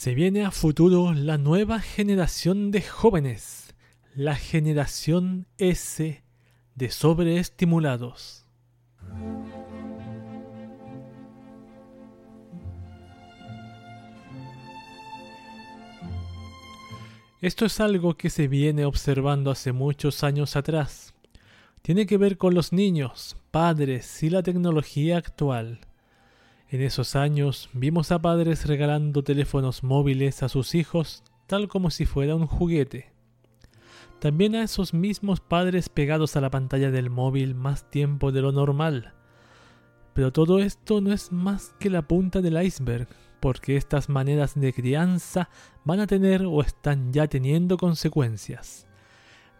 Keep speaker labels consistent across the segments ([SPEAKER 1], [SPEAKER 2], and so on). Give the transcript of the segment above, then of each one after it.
[SPEAKER 1] Se viene a futuro la nueva generación de jóvenes, la generación S de sobreestimulados. Esto es algo que se viene observando hace muchos años atrás. Tiene que ver con los niños, padres y la tecnología actual. En esos años vimos a padres regalando teléfonos móviles a sus hijos tal como si fuera un juguete. También a esos mismos padres pegados a la pantalla del móvil más tiempo de lo normal. Pero todo esto no es más que la punta del iceberg, porque estas maneras de crianza van a tener o están ya teniendo consecuencias.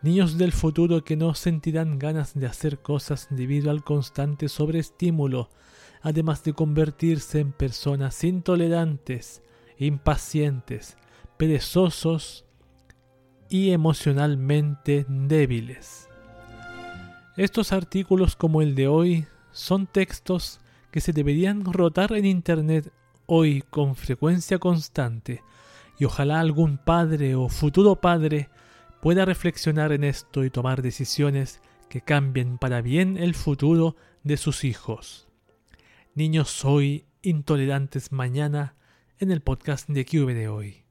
[SPEAKER 1] Niños del futuro que no sentirán ganas de hacer cosas debido al constante sobreestímulo, además de convertirse en personas intolerantes, impacientes, perezosos y emocionalmente débiles. Estos artículos como el de hoy son textos que se deberían rotar en Internet hoy con frecuencia constante, y ojalá algún padre o futuro padre pueda reflexionar en esto y tomar decisiones que cambien para bien el futuro de sus hijos. Niños hoy, intolerantes mañana, en el podcast de QV de hoy.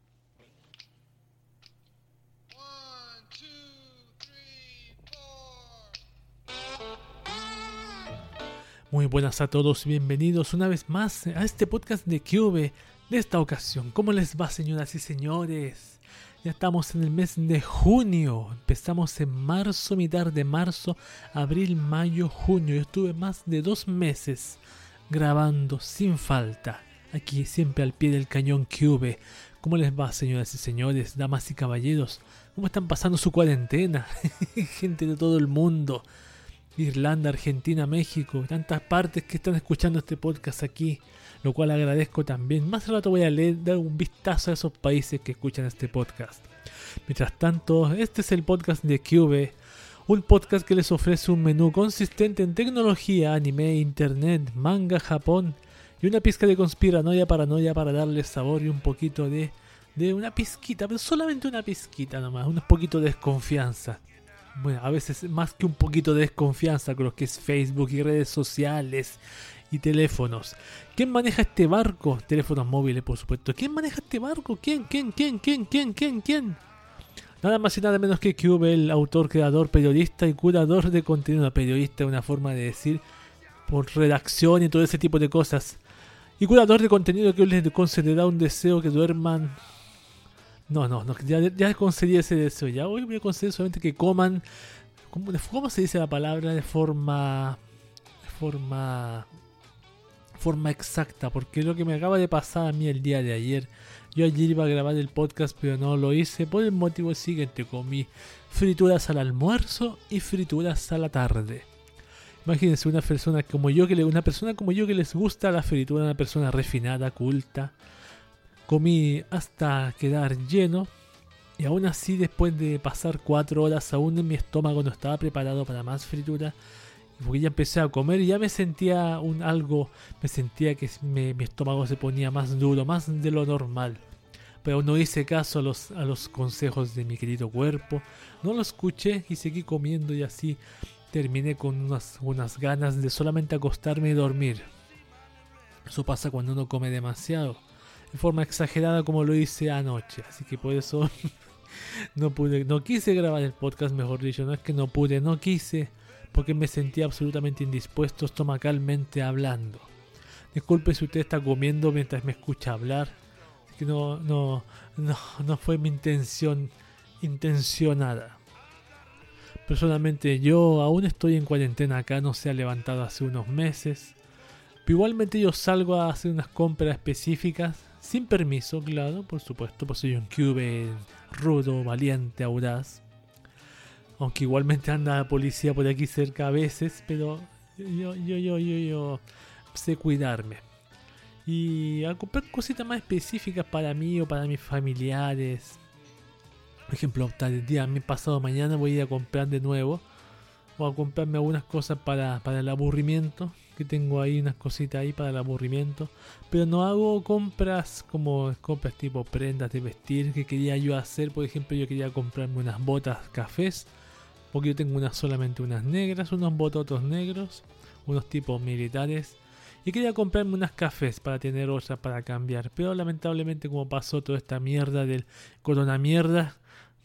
[SPEAKER 1] Muy buenas a todos, bienvenidos una vez más a este podcast de Cube de esta ocasión. ¿Cómo les va, señoras y señores? Ya estamos en el mes de junio, empezamos en marzo, mitad de marzo, abril, mayo, junio. Yo estuve más de dos meses grabando sin falta, aquí siempre al pie del cañón Cube. ¿Cómo les va, señoras y señores, damas y caballeros? ¿Cómo están pasando su cuarentena? Gente de todo el mundo. Irlanda, Argentina, México, tantas partes que están escuchando este podcast aquí, lo cual agradezco también. Más rato voy a leer, dar un vistazo a esos países que escuchan este podcast. Mientras tanto, este es el podcast de Cube, un podcast que les ofrece un menú consistente en tecnología, anime, internet, manga, Japón y una pizca de conspiranoia, paranoia para darle sabor y un poquito de, de una pizquita, pero solamente una pizquita nomás, un poquito de desconfianza bueno, a veces más que un poquito de desconfianza con lo que es Facebook y redes sociales y teléfonos. ¿Quién maneja este barco? Teléfonos móviles, por supuesto. ¿Quién maneja este barco? ¿Quién? ¿Quién? ¿Quién? ¿Quién? ¿Quién? ¿Quién? ¿Quién? Nada más y nada menos que Cube, el autor, creador, periodista y curador de contenido. Periodista es una forma de decir por redacción y todo ese tipo de cosas. Y curador de contenido que les concederá un deseo que duerman no, no, ya, ya concedí ese deseo. Ya hoy voy a conceder solamente que coman. ¿Cómo, se dice la palabra? De forma. De forma. Forma exacta. Porque lo que me acaba de pasar a mí el día de ayer. Yo ayer iba a grabar el podcast, pero no lo hice por el motivo siguiente: comí frituras al almuerzo y frituras a la tarde. Imagínense una persona como yo que una persona como yo que les gusta la fritura, una persona refinada, culta Comí hasta quedar lleno y aún así después de pasar cuatro horas aún en mi estómago no estaba preparado para más fritura. Porque ya empecé a comer y ya me sentía un algo, me sentía que mi estómago se ponía más duro, más de lo normal. Pero no hice caso a los, a los consejos de mi querido cuerpo, no lo escuché y seguí comiendo y así terminé con unas, unas ganas de solamente acostarme y dormir. Eso pasa cuando uno come demasiado de forma exagerada como lo hice anoche. Así que por eso no pude, no quise grabar el podcast, mejor dicho. No es que no pude, no quise, porque me sentía absolutamente indispuesto estomacalmente hablando. Disculpe si usted está comiendo mientras me escucha hablar. Que no, no, no, no fue mi intención intencionada. Personalmente yo aún estoy en cuarentena acá, no se ha levantado hace unos meses. Pero igualmente yo salgo a hacer unas compras específicas sin permiso, claro, por supuesto, pues soy un cube rudo, valiente, audaz. Aunque igualmente anda la policía por aquí cerca a veces, pero yo, yo, yo, yo, yo sé cuidarme. Y a comprar cositas más específicas para mí o para mis familiares. Por ejemplo, tal el día, mi pasado mañana voy a ir a comprar de nuevo. O a comprarme algunas cosas para, para el aburrimiento. que tengo ahí unas cositas ahí para el aburrimiento. Pero no hago compras como compras tipo prendas de vestir que quería yo hacer. Por ejemplo, yo quería comprarme unas botas cafés. Porque yo tengo unas solamente unas negras, unos bototos negros, unos tipos militares. Y quería comprarme unas cafés para tener otras para cambiar. Pero lamentablemente como pasó toda esta mierda del corona mierda,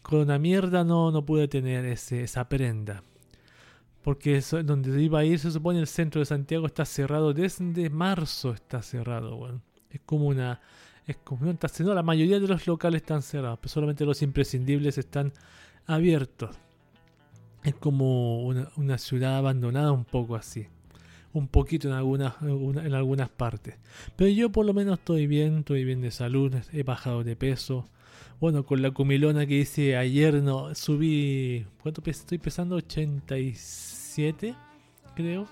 [SPEAKER 1] corona mierda no, no pude tener ese, esa prenda porque donde iba a ir se supone el centro de Santiago está cerrado desde marzo está cerrado bueno. es como una es como está cerrado. la mayoría de los locales están cerrados pero solamente los imprescindibles están abiertos es como una, ciudad abandonada un poco así un poquito en algunas en algunas partes pero yo por lo menos estoy bien estoy bien de salud he bajado de peso bueno, con la comilona que hice ayer, no, subí. ¿Cuánto estoy pesando? 87, creo.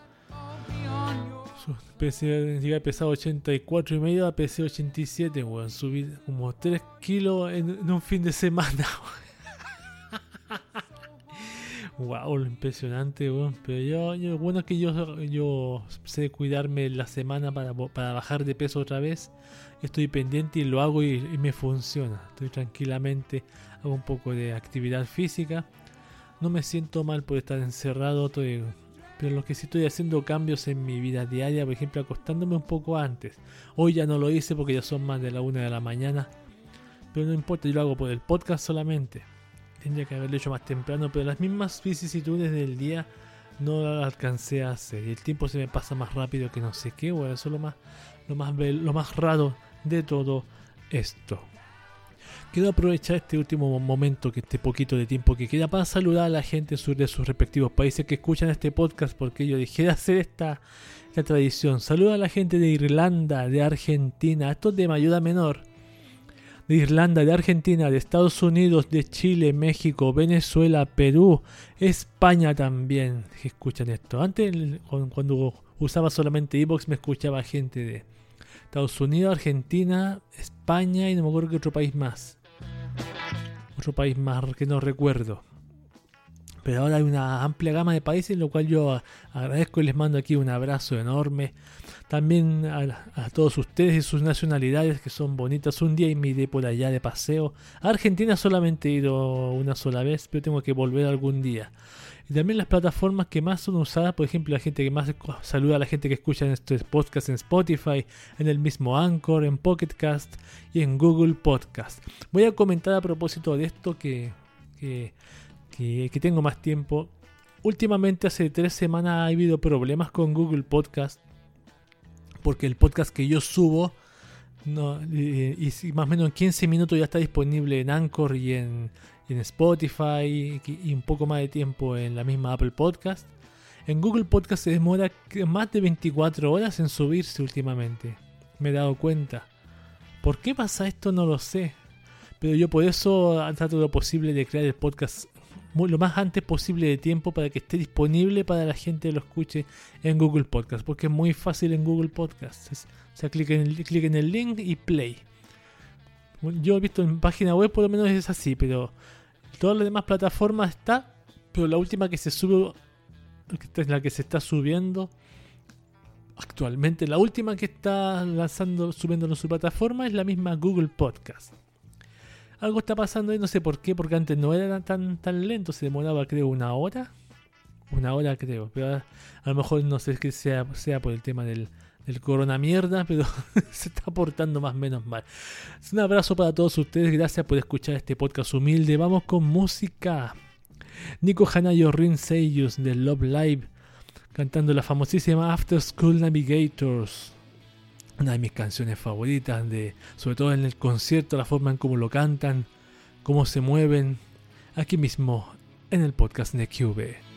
[SPEAKER 1] llegué a pesar 84 y medio, a pesar 87, weón. Subí como 3 kilos en, un fin de semana. wow, impresionante, weón. Pero yo, yo, bueno es que yo, yo sé cuidarme la semana para, para bajar de peso otra vez estoy pendiente y lo hago y, me funciona. Estoy tranquilamente, hago un poco de actividad física. No me siento mal por estar encerrado, pero lo que sí estoy haciendo cambios en mi vida diaria, por ejemplo, acostándome un poco antes. Hoy ya no lo hice porque ya son más de la una de la mañana, pero no importa, yo lo hago por el podcast solamente. Tendría que haberlo hecho más temprano, pero las mismas vicisitudes del día no las alcancé a hacer. Y el tiempo se me pasa más rápido que no sé qué, bueno, eso es lo más, lo más, lo más raro de todo esto. Quiero aprovechar este último momento, que este poquito de tiempo que queda, para saludar a la gente de sus respectivos países que escuchan este podcast, porque yo dejé de hacer esta, tradición. Saluda a la gente de Irlanda, de Argentina, esto es de ayuda menor. De Irlanda, de Argentina, de Estados Unidos, de Chile, México, Venezuela, Perú, España también, que escuchan esto. Antes, cuando usaba solamente Evox, me escuchaba gente de, Estados Unidos, Argentina, España y no me acuerdo que otro país más. Otro país más que no recuerdo. Pero ahora hay una amplia gama de países, lo cual yo agradezco y les mando aquí un abrazo enorme. También a, todos ustedes y sus nacionalidades que son bonitas. Un día y me por allá de paseo. A Argentina solamente he ido una sola vez, pero tengo que volver algún día. Y también las plataformas que más son usadas, por ejemplo, la gente que más saluda a la gente que escucha en estos podcasts en Spotify, en el mismo Anchor, en Pocket Cast y en Google Podcast. Voy a comentar a propósito de esto que, que, que, tengo más tiempo. Últimamente, hace tres semanas, ha habido problemas con Google Podcast. Porque el podcast que yo subo, no, y, más o menos en 15 minutos ya está disponible en Anchor y en en Spotify y un poco más de tiempo en la misma Apple Podcast. En Google Podcast se demora más de 24 horas en subirse últimamente. Me he dado cuenta. ¿Por qué pasa esto? No lo sé. Pero yo por eso trato lo posible de crear el podcast lo más antes posible de tiempo para que esté disponible para la gente que lo escuche en Google Podcast. Porque es muy fácil en Google Podcast. o sea, clic en, el, clic en el link y play. Yo he visto en página web por lo menos es así, pero todas las demás plataformas está, pero la última que se sube, es la que se está subiendo actualmente, la última que está lanzando, subiendo en su plataforma es la misma Google Podcast. Algo está pasando y no sé por qué, porque antes no era tan, tan lento, se demoraba creo una hora. Una hora creo, pero a, lo mejor no sé que sea, sea por el tema del, del corona mierda, pero se está portando más o menos mal. Un abrazo para todos ustedes, gracias por escuchar este podcast humilde. Vamos con música. Nico Hanayo Rin Seiyus de Love Live cantando la famosísima After School Navigators. Una de mis canciones favoritas, de, sobre todo en el concierto, la forma en cómo lo cantan, cómo se mueven, aquí mismo en el podcast de QB.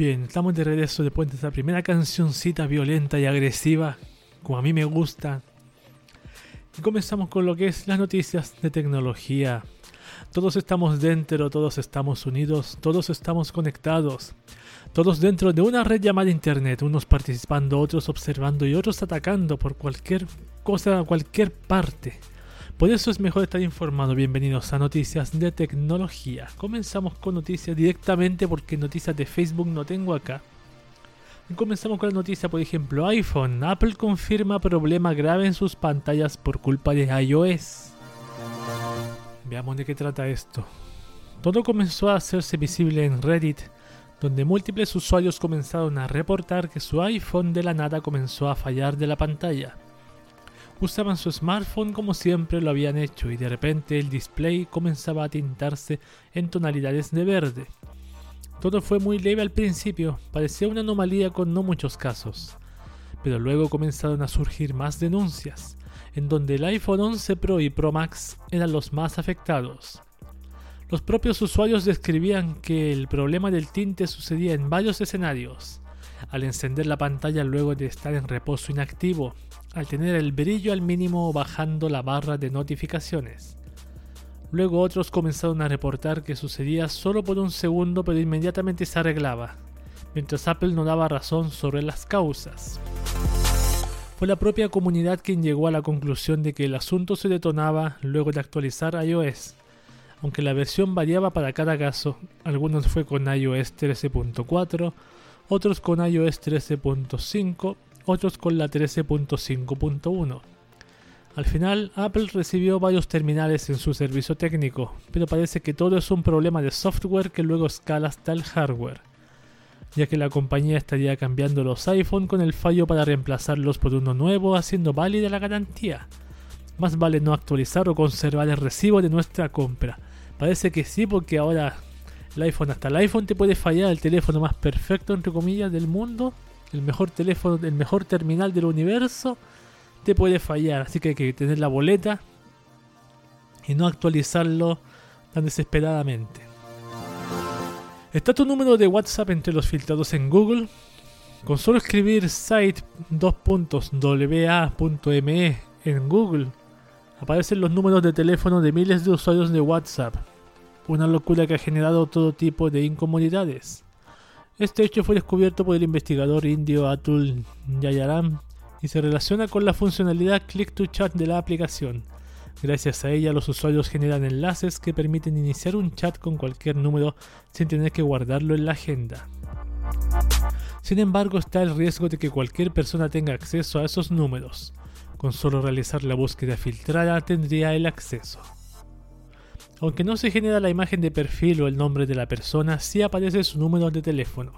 [SPEAKER 1] Bien, estamos de regreso después de esta primera cancioncita violenta y agresiva, como a mí me gusta. Y comenzamos con lo que es las noticias de tecnología. Todos estamos dentro, todos estamos unidos, todos estamos conectados. Todos dentro de una red llamada Internet, unos participando, otros observando y otros atacando por cualquier cosa, cualquier parte. Por eso es mejor estar informado. Bienvenidos a Noticias de Tecnología. Comenzamos con noticias directamente porque noticias de Facebook no tengo acá. Comenzamos con la noticia, por ejemplo, iPhone. Apple confirma problema grave en sus pantallas por culpa de iOS. Veamos de qué trata esto. Todo comenzó a hacerse visible en Reddit, donde múltiples usuarios comenzaron a reportar que su iPhone de la nada comenzó a fallar de la pantalla. Usaban su smartphone como siempre lo habían hecho y de repente el display comenzaba a tintarse en tonalidades de verde. Todo fue muy leve al principio, parecía una anomalía con no muchos casos, pero luego comenzaron a surgir más denuncias, en donde el iPhone 11 Pro y Pro Max eran los más afectados. Los propios usuarios describían que el problema del tinte sucedía en varios escenarios. Al encender la pantalla luego de estar en reposo inactivo, al tener el brillo al mínimo bajando la barra de notificaciones. Luego otros comenzaron a reportar que sucedía solo por un segundo pero inmediatamente se arreglaba, mientras Apple no daba razón sobre las causas. Fue la propia comunidad quien llegó a la conclusión de que el asunto se detonaba luego de actualizar iOS, aunque la versión variaba para cada caso, algunos fue con iOS 13.4, otros con iOS 13.5, otros con la 13.5.1. Al final, Apple recibió varios terminales en su servicio técnico, pero parece que todo es un problema de software que luego escala hasta el hardware, ya que la compañía estaría cambiando los iPhone con el fallo para reemplazarlos por uno nuevo, haciendo válida la garantía. Más vale no actualizar o conservar el recibo de nuestra compra. Parece que sí, porque ahora el iPhone, hasta el iPhone te puede fallar, el teléfono más perfecto, entre comillas, del mundo, el mejor teléfono, el mejor terminal del universo, te puede fallar. Así que hay que tener la boleta y no actualizarlo tan desesperadamente. ¿Está tu número de WhatsApp entre los filtrados en Google? Con solo escribir site.wa.me en Google, aparecen los números de teléfono de miles de usuarios de WhatsApp. Una locura que ha generado todo tipo de incomodidades. Este hecho fue descubierto por el investigador indio Atul Jayaram y se relaciona con la funcionalidad Click to Chat de la aplicación. Gracias a ella los usuarios generan enlaces que permiten iniciar un chat con cualquier número sin tener que guardarlo en la agenda. Sin embargo está el riesgo de que cualquier persona tenga acceso a esos números. Con solo realizar la búsqueda filtrada tendría el acceso. Aunque no se genera la imagen de perfil o el nombre de la persona, sí aparece su número de teléfono.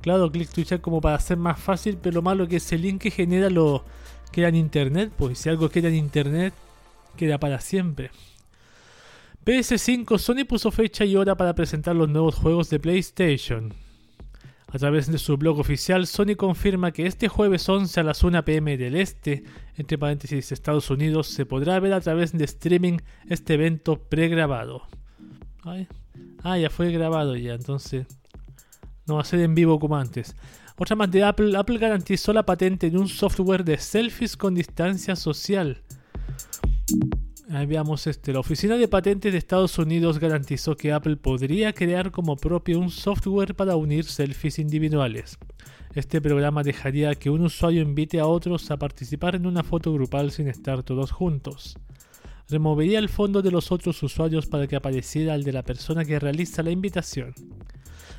[SPEAKER 1] Claro, click to como para hacer más fácil, pero lo malo que ese link que genera lo queda en internet, pues si algo queda en internet, queda para siempre. PS5, Sony puso fecha y hora para presentar los nuevos juegos de PlayStation. A través de su blog oficial, Sony confirma que este jueves 11 a las 1 pm del este, entre paréntesis Estados Unidos, se podrá ver a través de streaming este evento pregrabado. Ah, ya fue grabado ya, entonces no va a ser en vivo como antes. Otra más de Apple, Apple garantizó la patente de un software de selfies con distancia social. Veamos este. La Oficina de Patentes de Estados Unidos garantizó que Apple podría crear como propio un software para unir selfies individuales. Este programa dejaría que un usuario invite a otros a participar en una foto grupal sin estar todos juntos. Removería el fondo de los otros usuarios para que apareciera el de la persona que realiza la invitación.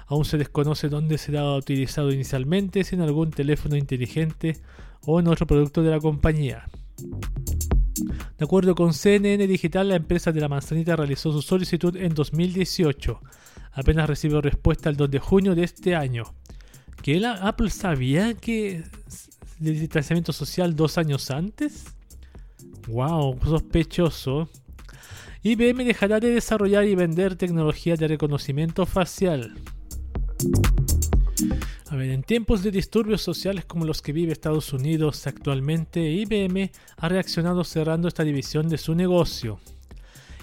[SPEAKER 1] Aún se desconoce dónde será utilizado inicialmente, si en algún teléfono inteligente o en otro producto de la compañía. De acuerdo con CNN Digital, la empresa de la manzanita realizó su solicitud en 2018. Apenas recibió respuesta el 2 de junio de este año. ¿Que la Apple sabía que el distanciamiento social dos años antes? ¡Wow! Sospechoso. IBM dejará de desarrollar y vender tecnología de reconocimiento facial. A ver, en tiempos de disturbios sociales como los que vive Estados Unidos actualmente, IBM ha reaccionado cerrando esta división de su negocio.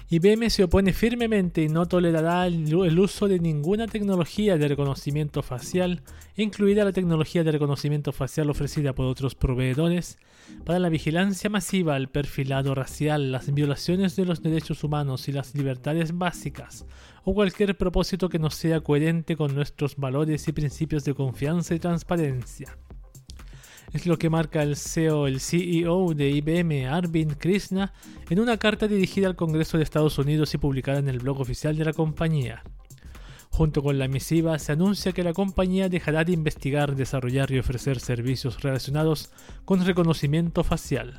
[SPEAKER 1] IBM se opone firmemente y no tolerará el uso de ninguna tecnología de reconocimiento facial, incluida la tecnología de reconocimiento facial ofrecida por otros proveedores, para la vigilancia masiva, el perfilado racial, las violaciones de los derechos humanos y las libertades básicas, o cualquier propósito que no sea coherente con nuestros valores y principios de confianza y transparencia. Es lo que marca el CEO, el CEO de IBM, Arvind Krishna, en una carta dirigida al Congreso de Estados Unidos y publicada en el blog oficial de la compañía. Junto con la misiva se anuncia que la compañía dejará de investigar, desarrollar y ofrecer servicios relacionados con reconocimiento facial.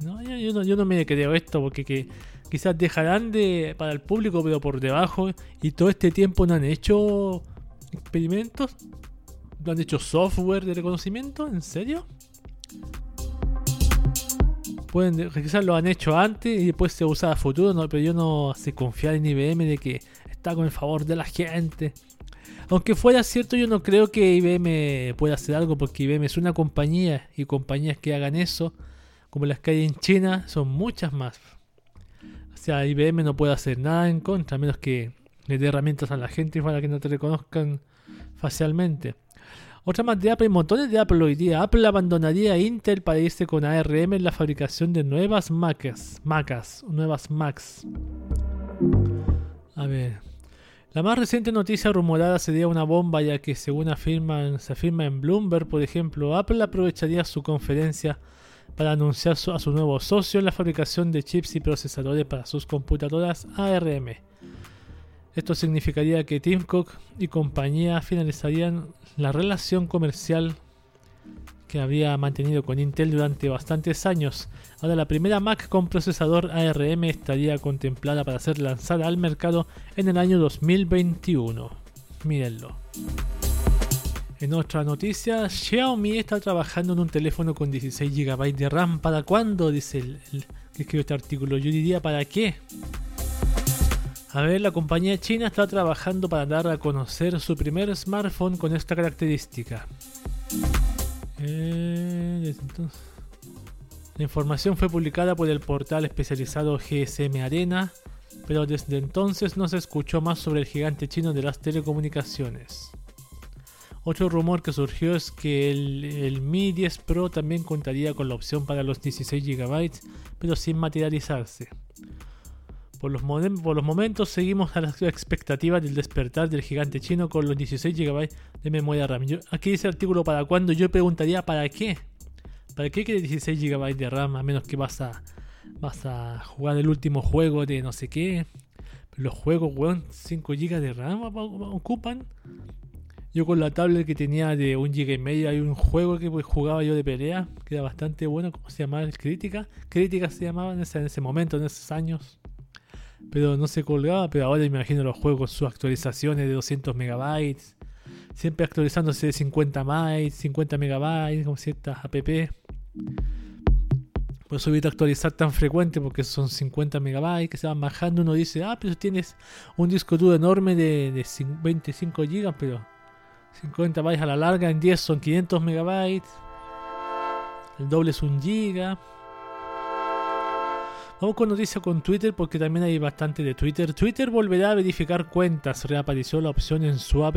[SPEAKER 1] No, yo, no, yo no me creo esto porque que quizás dejarán de para el público pero por debajo y todo este tiempo no han hecho experimentos ¿No han hecho software de reconocimiento? ¿En serio? Pueden, quizás lo han hecho antes y después se usa a futuro, no, pero yo no sé confiar en IBM de que está con el favor de la gente. Aunque fuera cierto, yo no creo que IBM pueda hacer algo porque IBM es una compañía y compañías que hagan eso, como las que hay en China, son muchas más. O sea, IBM no puede hacer nada en contra, a menos que le dé herramientas a la gente para que no te reconozcan facialmente. Otra más de Apple, montones de Apple hoy día. Apple abandonaría Intel para irse con ARM en la fabricación de nuevas Macs. Macas, nuevas Macs. A ver. La más reciente noticia rumorada sería una bomba, ya que según se afirma en Bloomberg, por ejemplo, Apple aprovecharía su conferencia para anunciar a su nuevo socio en la fabricación de chips y procesadores para sus computadoras ARM. Esto significaría que Tim Cook y compañía finalizarían la relación comercial que había mantenido con Intel durante bastantes años. Ahora la primera Mac con procesador ARM estaría contemplada para ser lanzada al mercado en el año 2021. Mírenlo. En otra noticia, Xiaomi está trabajando en un teléfono con 16 GB de RAM. ¿Para cuándo? Dice el, el que escribió este artículo. Yo diría, ¿para qué? A ver, la compañía china está trabajando para dar a conocer su primer smartphone con esta característica. Eh, la información fue publicada por el portal especializado GSM Arena, pero desde entonces no se escuchó más sobre el gigante chino de las telecomunicaciones. Otro rumor que surgió es que el, el, Mi 10 Pro también contaría con la opción para los 16 GB, pero sin materializarse. Por los, momentos seguimos a la expectativa del despertar del gigante chino con los 16 GB de memoria RAM. aquí dice el artículo para cuándo, yo preguntaría para qué. ¿Para qué quieres 16 GB de RAM a menos que vas a, vas a jugar el último juego de no sé qué? Los juegos, weón, 5 GB de RAM ocupan. Yo con la tablet que tenía de 1 GB y hay un juego que pues, jugaba yo de pelea, que era bastante bueno, ¿cómo se llamaba? Crítica. Crítica se llamaba en ese momento, en esos años pero no se colgaba. Pero ahora imagino los juegos, sus actualizaciones de 200 megabytes, siempre actualizándose de 50 bytes, 50 megabytes, con ciertas app. Por eso evito actualizar tan frecuente porque son 50 megabytes que se van bajando. Uno dice, ah, pero tienes un disco duro enorme de, de 25 gigas, pero 50 bytes a la larga, en 10 son 500 megabytes. El doble es un giga. Vamos con noticias con Twitter porque también hay bastante de Twitter. Twitter volverá a verificar cuentas. Reapareció la opción en su app.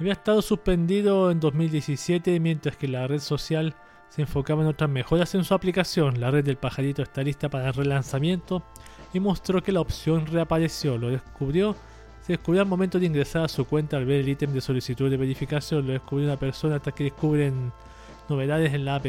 [SPEAKER 1] Había estado suspendido en 2017 mientras que la red social se enfocaba en otras mejoras en su aplicación. La red del pajarito está lista para el relanzamiento y mostró que la opción reapareció. Lo descubrió, se descubrió al momento de ingresar a su cuenta al ver el ítem de solicitud de verificación. Lo descubrió una persona hasta que descubren novedades en la app.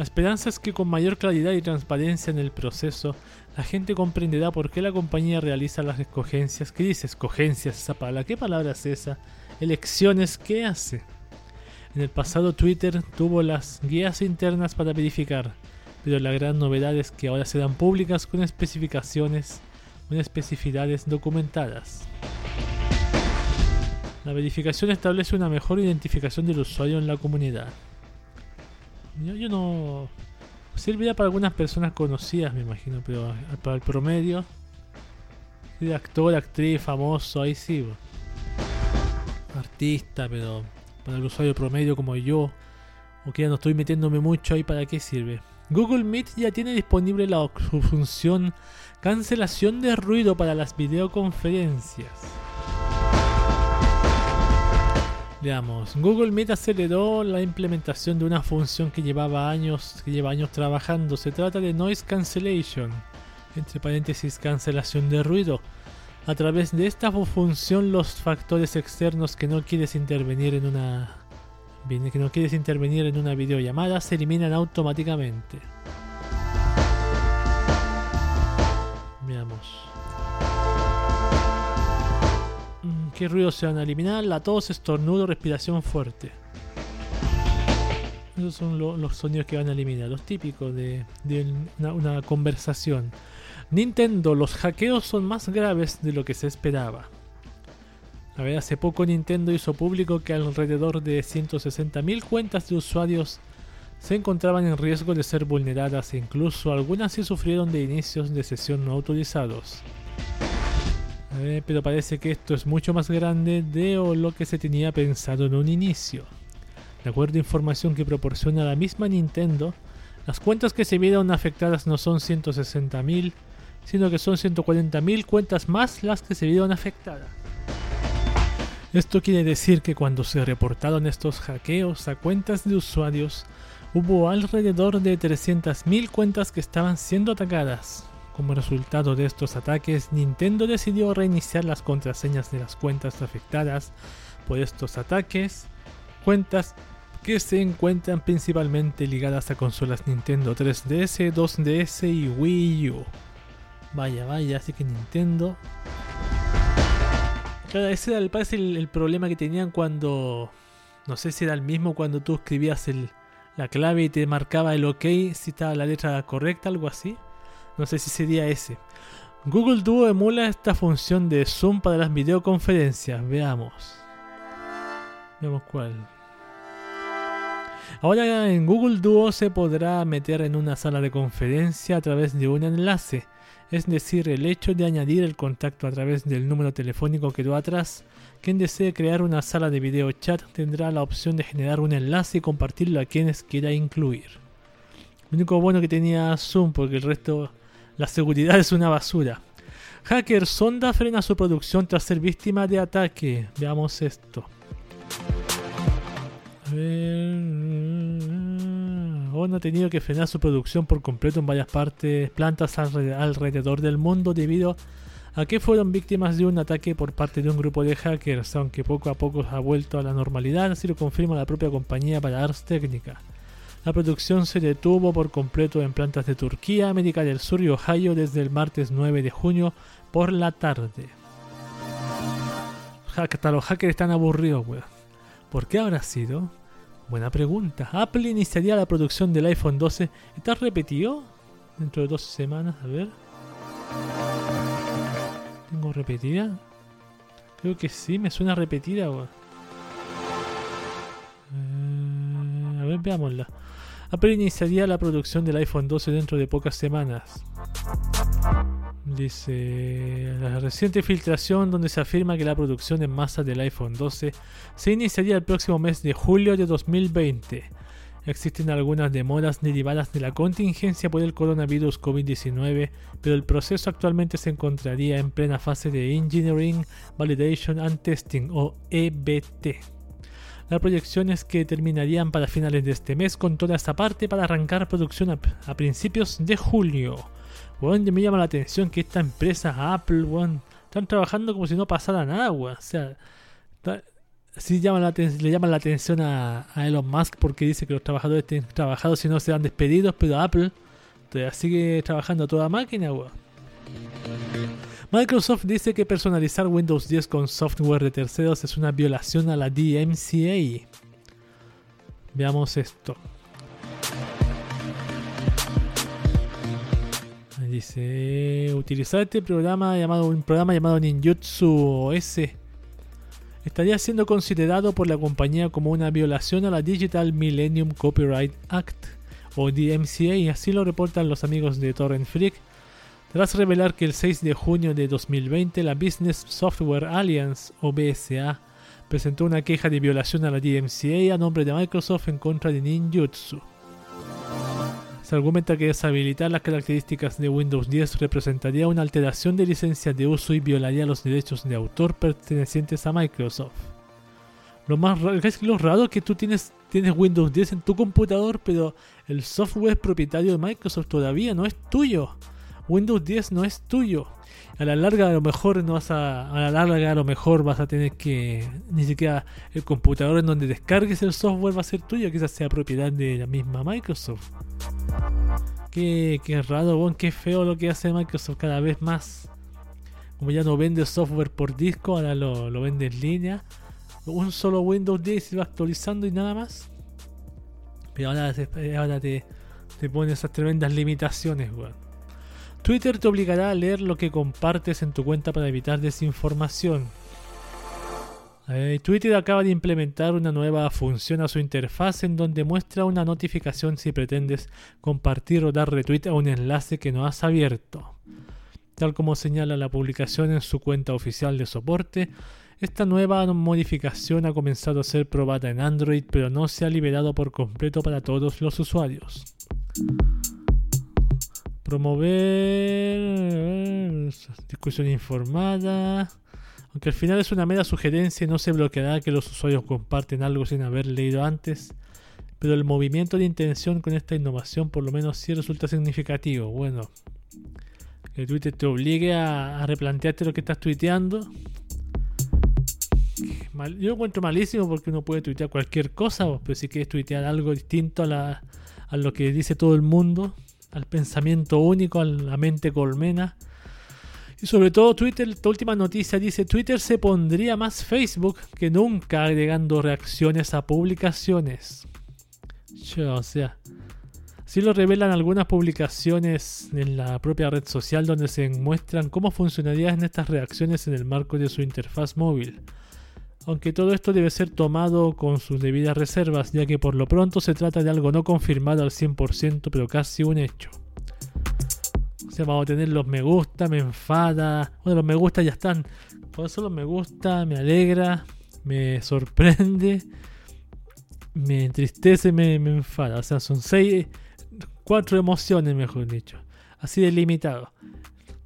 [SPEAKER 1] La esperanza es que con mayor claridad y transparencia en el proceso, la gente comprenderá por qué la compañía realiza las escogencias. ¿Qué dice escogencias esa palabra? ¿Qué palabra es esa? Elecciones, ¿qué hace? En el pasado Twitter tuvo las guías internas para verificar, pero la gran novedad es que ahora serán públicas con especificaciones, con especificidades documentadas. La verificación establece una mejor identificación del usuario en la comunidad. Yo, no. Servirá para algunas personas conocidas, me imagino, pero para el promedio. De actor, actriz, famoso, ahí sí. Artista, pero para el usuario promedio como yo, o que ya no estoy metiéndome mucho ahí, ¿para qué sirve? Google Meet ya tiene disponible la función cancelación de ruido para las videoconferencias. Veamos, Google Meet aceleró la implementación de una función que llevaba años, que lleva años trabajando. Se trata de Noise Cancellation, entre paréntesis cancelación de ruido. A través de esta fu- función, los factores externos que no quieres intervenir en una que no quieres intervenir en una videollamada se eliminan automáticamente. ¿Qué ruidos se van a eliminar? La tos, estornudo, respiración fuerte. Esos son lo- los sonidos que van a eliminar, los típicos de, una conversación. Nintendo, los hackeos son más graves de lo que se esperaba. A ver, hace poco Nintendo hizo público que alrededor de 160.000 cuentas de usuarios se encontraban en riesgo de ser vulneradas e incluso algunas sí sufrieron de inicios de sesión no autorizados. Ver, pero parece que esto es mucho más grande de lo que se tenía pensado en un inicio. De acuerdo a información que proporciona la misma Nintendo, las cuentas que se vieron afectadas no son 160.000, sino que son 140.000 cuentas más las que se vieron afectadas. Esto quiere decir que cuando se reportaron estos hackeos a cuentas de usuarios, hubo alrededor de 300.000 cuentas que estaban siendo atacadas. Como resultado de estos ataques, Nintendo decidió reiniciar las contraseñas de las cuentas afectadas por estos ataques, cuentas que se encuentran principalmente ligadas a consolas Nintendo 3DS, 2DS y Wii U. Vaya, vaya, así que Nintendo Claro, ese era el, problema que tenían cuando. No sé si era el mismo cuando tú escribías la clave y te marcaba el OK si estaba la letra correcta, algo así. No sé si sería ese. Google Duo emula esta función de Zoom para las videoconferencias. Veamos. Veamos cuál. Ahora en Google Duo se podrá meter en una sala de conferencia a través de un enlace es decir, el hecho de añadir el contacto a través del número telefónico que quedó atrás. Quien desee crear una sala de video chat tendrá la opción de generar un enlace y compartirlo a quienes quiera incluir. Lo único bueno que tenía Zoom, porque el resto, la seguridad es una basura. Hacker Sonda frena su producción tras ser víctima de ataque. Veamos esto. A ha tenido que frenar su producción por completo en varias partes, plantas alre- alrededor del mundo debido a que fueron víctimas de un ataque por parte de un grupo de hackers, aunque poco a poco ha vuelto a la normalidad, así lo confirma la propia compañía para Ars Technica. La producción se detuvo por completo en plantas de Turquía, América del Sur y Ohio desde el martes 9 de junio por la tarde. Hasta los hackers están aburridos, weón. ¿Por qué habrá sido? Buena pregunta. Apple iniciaría la producción del iPhone 12. ¿Está repetido? Dentro de dos semanas, a ver. ¿Tengo repetida? Creo que sí, me suena repetida, weón. Eh, a ver, veámosla. Apple iniciaría la producción del iPhone 12 dentro de pocas semanas. Dice la reciente filtración donde se afirma que la producción en masa del iPhone 12 se iniciaría el próximo mes de julio de 2020. Existen algunas demoras derivadas de la contingencia por el coronavirus COVID-19, pero el proceso actualmente se encontraría en plena fase de Engineering, Validation and Testing o EBT. La proyección es que terminarían para finales de este mes con toda esta parte para arrancar producción a, a principios de julio. Weón, me llama la atención que esta empresa, Apple, están trabajando como si no pasara nada, weón. O sea, sí llama la le llaman la atención a, a Elon Musk porque dice que los trabajadores tienen trabajado si no serán despedidos, pero Apple todavía sigue trabajando a toda máquina, weón. Microsoft dice que personalizar Windows 10 con software de terceros es una violación a la DMCA. Veamos esto. Dice utilizar este programa llamado un programa llamado Ninjutsu OS estaría siendo considerado por la compañía como una violación a la Digital Millennium Copyright Act o DMCA así lo reportan los amigos de Torrent Freak tras revelar que el 6 de junio de 2020 la Business Software Alliance o BSA presentó una queja de violación a la DMCA a nombre de Microsoft en contra de Ninjutsu. Se argumenta que deshabilitar las características de Windows 10 representaría una alteración de licencias de uso y violaría los derechos de autor pertenecientes a Microsoft. Lo más raro es lo raro es que tú tienes Windows 10 en tu computador, pero el software propietario de Microsoft todavía no es tuyo. Windows 10 no es tuyo. A la larga a lo mejor no vas a, a la larga a lo mejor vas a tener que ni siquiera el computador en donde descargues el software va a ser tuyo, quizás sea propiedad de la misma Microsoft. Qué, qué raro, weón, qué feo lo que hace Microsoft cada vez más. Como ya no vende software por disco, ahora lo, lo vende en línea. Un solo Windows 10 se va actualizando y nada más. Pero ahora, ahora te, te pone esas tremendas limitaciones, weón. Twitter te obligará a leer lo que compartes en tu cuenta para evitar desinformación. Eh, Twitter acaba de implementar una nueva función a su interfaz en donde muestra una notificación si pretendes compartir o dar retweet a un enlace que no has abierto. Tal como señala la publicación en su cuenta oficial de soporte, esta nueva modificación ha comenzado a ser probada en Android pero no se ha liberado por completo para todos los usuarios. Promover discusión informada. Aunque al final es una mera sugerencia y no se bloqueará que los usuarios comparten algo sin haber leído antes. Pero el movimiento de intención con esta innovación por lo menos sí resulta significativo. Bueno, que Twitter te obligue a, replantearte lo que estás tuiteando. Yo lo encuentro malísimo porque uno puede tuitear cualquier cosa, pero si quieres tuitear algo distinto a, la, a lo que dice todo el mundo, al pensamiento único, a la mente colmena. Y sobre todo Twitter, esta última noticia dice, Twitter se pondría más Facebook que nunca agregando reacciones a publicaciones. Yo, o sea, sí lo revelan algunas publicaciones en la propia red social donde se muestran cómo funcionarían estas reacciones en el marco de su interfaz móvil. Aunque todo esto debe ser tomado con sus debidas reservas, ya que por lo pronto se trata de algo no confirmado al 100%, pero casi un hecho. O sea, vamos a tener los me gusta, me enfada. Bueno, los me gusta ya están. Cuando son los me gusta, me alegra, me sorprende, me entristece, me, enfada. O sea, son seis, cuatro emociones, mejor dicho. Así de limitado.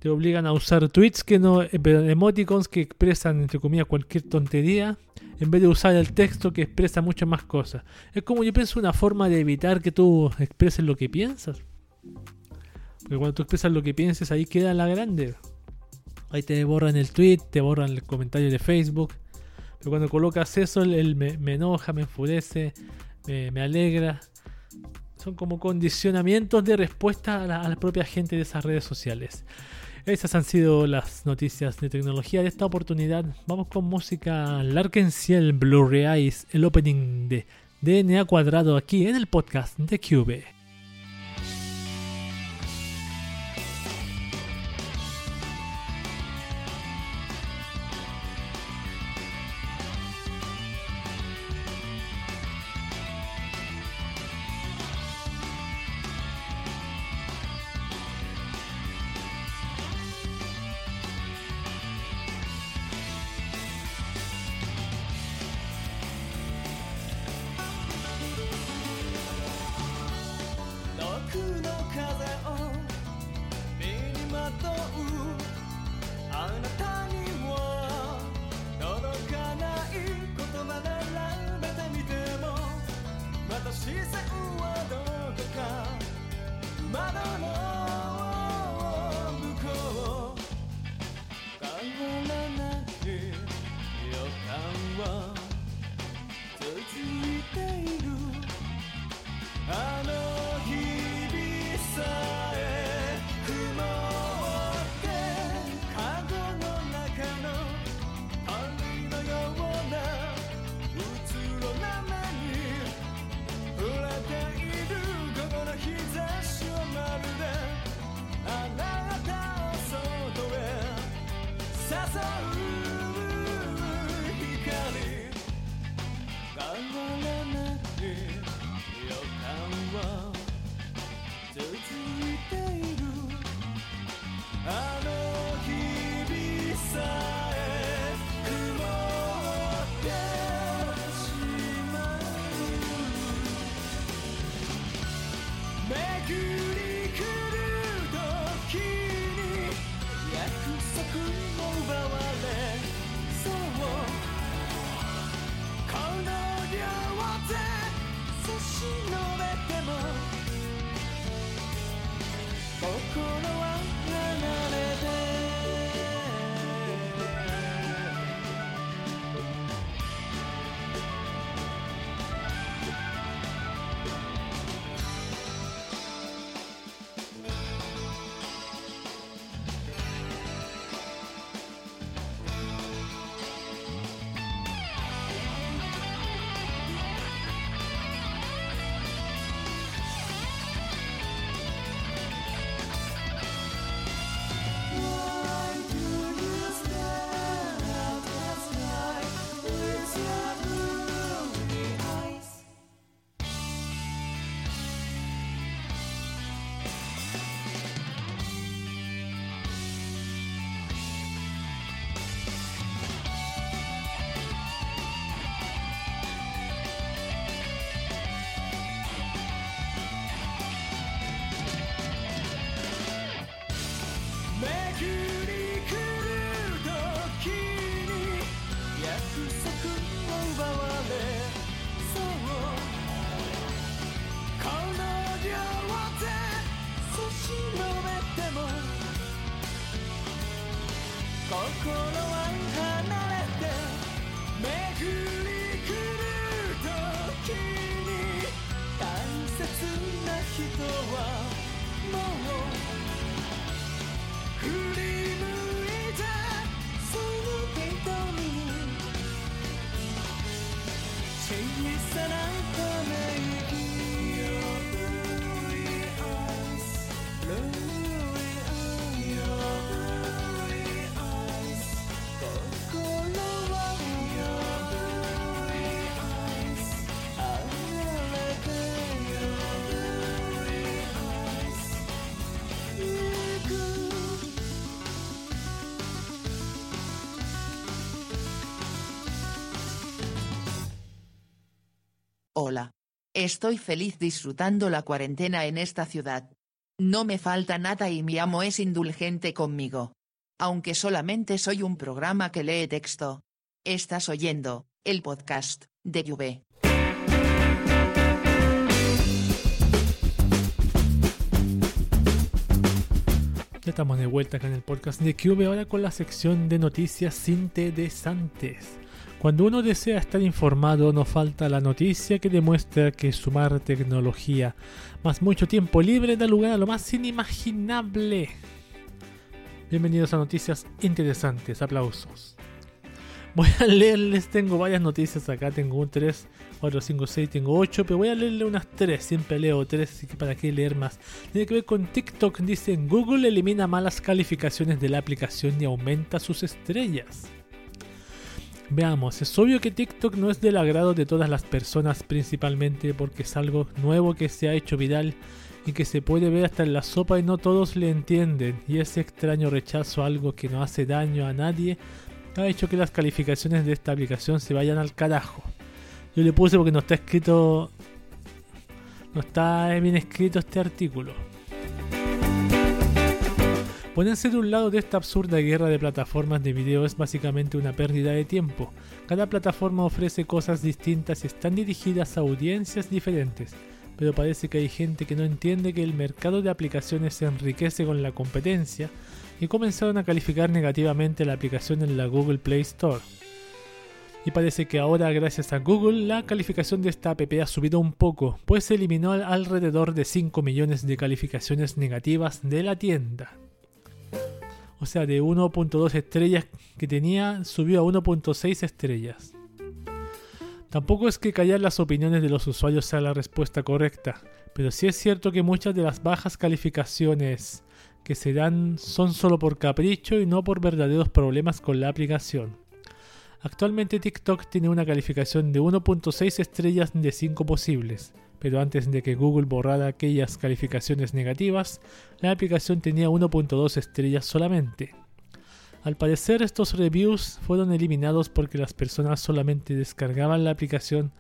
[SPEAKER 1] Te obligan a usar tweets que no, eh, emoticons que expresan, entre comillas, cualquier tontería, en vez de usar el texto que expresa muchas más cosas. Es como yo pienso una forma de evitar que tú expreses lo que piensas. Porque cuando tú expresas lo que piensas, ahí queda la grande. Ahí te borran el tweet, te borran el comentario de Facebook. Pero cuando colocas eso, el me, enoja, me enfurece, me, alegra. Son como condicionamientos de respuesta a la propia gente de esas redes sociales. Esas han sido las noticias de tecnología de esta oportunidad. Vamos con música Larkensiel Blu-ray Eyes, el opening de DNA cuadrado aquí en el podcast de Cube.
[SPEAKER 2] so Estoy feliz disfrutando la cuarentena en esta ciudad. No me falta nada y mi amo es indulgente conmigo. Aunque solamente soy un programa que lee texto. Estás oyendo, el podcast, de Juve.
[SPEAKER 1] Ya estamos de vuelta acá en el podcast de Cube ahora con la sección de noticias interesantes. Cuando uno desea estar informado, no falta la noticia que demuestra que sumar tecnología más mucho tiempo libre da lugar a lo más inimaginable. Bienvenidos a noticias interesantes, aplausos. Voy a leerles, tengo varias noticias acá, tengo un 3, 4, 5, 6, tengo 8, pero voy a leerle unas 3, siempre leo 3, así que para qué leer más. Tiene que ver con TikTok, dicen Google elimina malas calificaciones de la aplicación y aumenta sus estrellas. Veamos, es obvio que TikTok no es del agrado de todas las personas, principalmente porque es algo nuevo que se ha hecho viral y que se puede ver hasta en la sopa y no todos le entienden, y ese extraño rechazo a algo que no hace daño a nadie ha hecho que las calificaciones de esta aplicación se vayan al carajo. Yo le puse porque no está escrito. No está bien escrito este artículo. Ponerse de un lado de esta absurda guerra de plataformas de video es básicamente una pérdida de tiempo. Cada plataforma ofrece cosas distintas y están dirigidas a audiencias diferentes, pero parece que hay gente que no entiende que el mercado de aplicaciones se enriquece con la competencia y comenzaron a calificar negativamente la aplicación en la Google Play Store. Y parece que ahora gracias a Google la calificación de esta app ha subido un poco, pues se eliminó alrededor de 5 millones de calificaciones negativas de la tienda. O sea, de 1.2 estrellas que tenía subió a 1.6 estrellas. Tampoco es que callar las opiniones de los usuarios sea la respuesta correcta, pero sí es cierto que muchas de las bajas calificaciones que se dan son solo por capricho y no por verdaderos problemas con la aplicación. Actualmente TikTok tiene una calificación de 1.6 estrellas de 5 posibles, pero antes de que Google borrara aquellas calificaciones negativas, la aplicación tenía 1.2 estrellas solamente. Al parecer estos reviews fueron eliminados porque las personas solamente descargaban la aplicación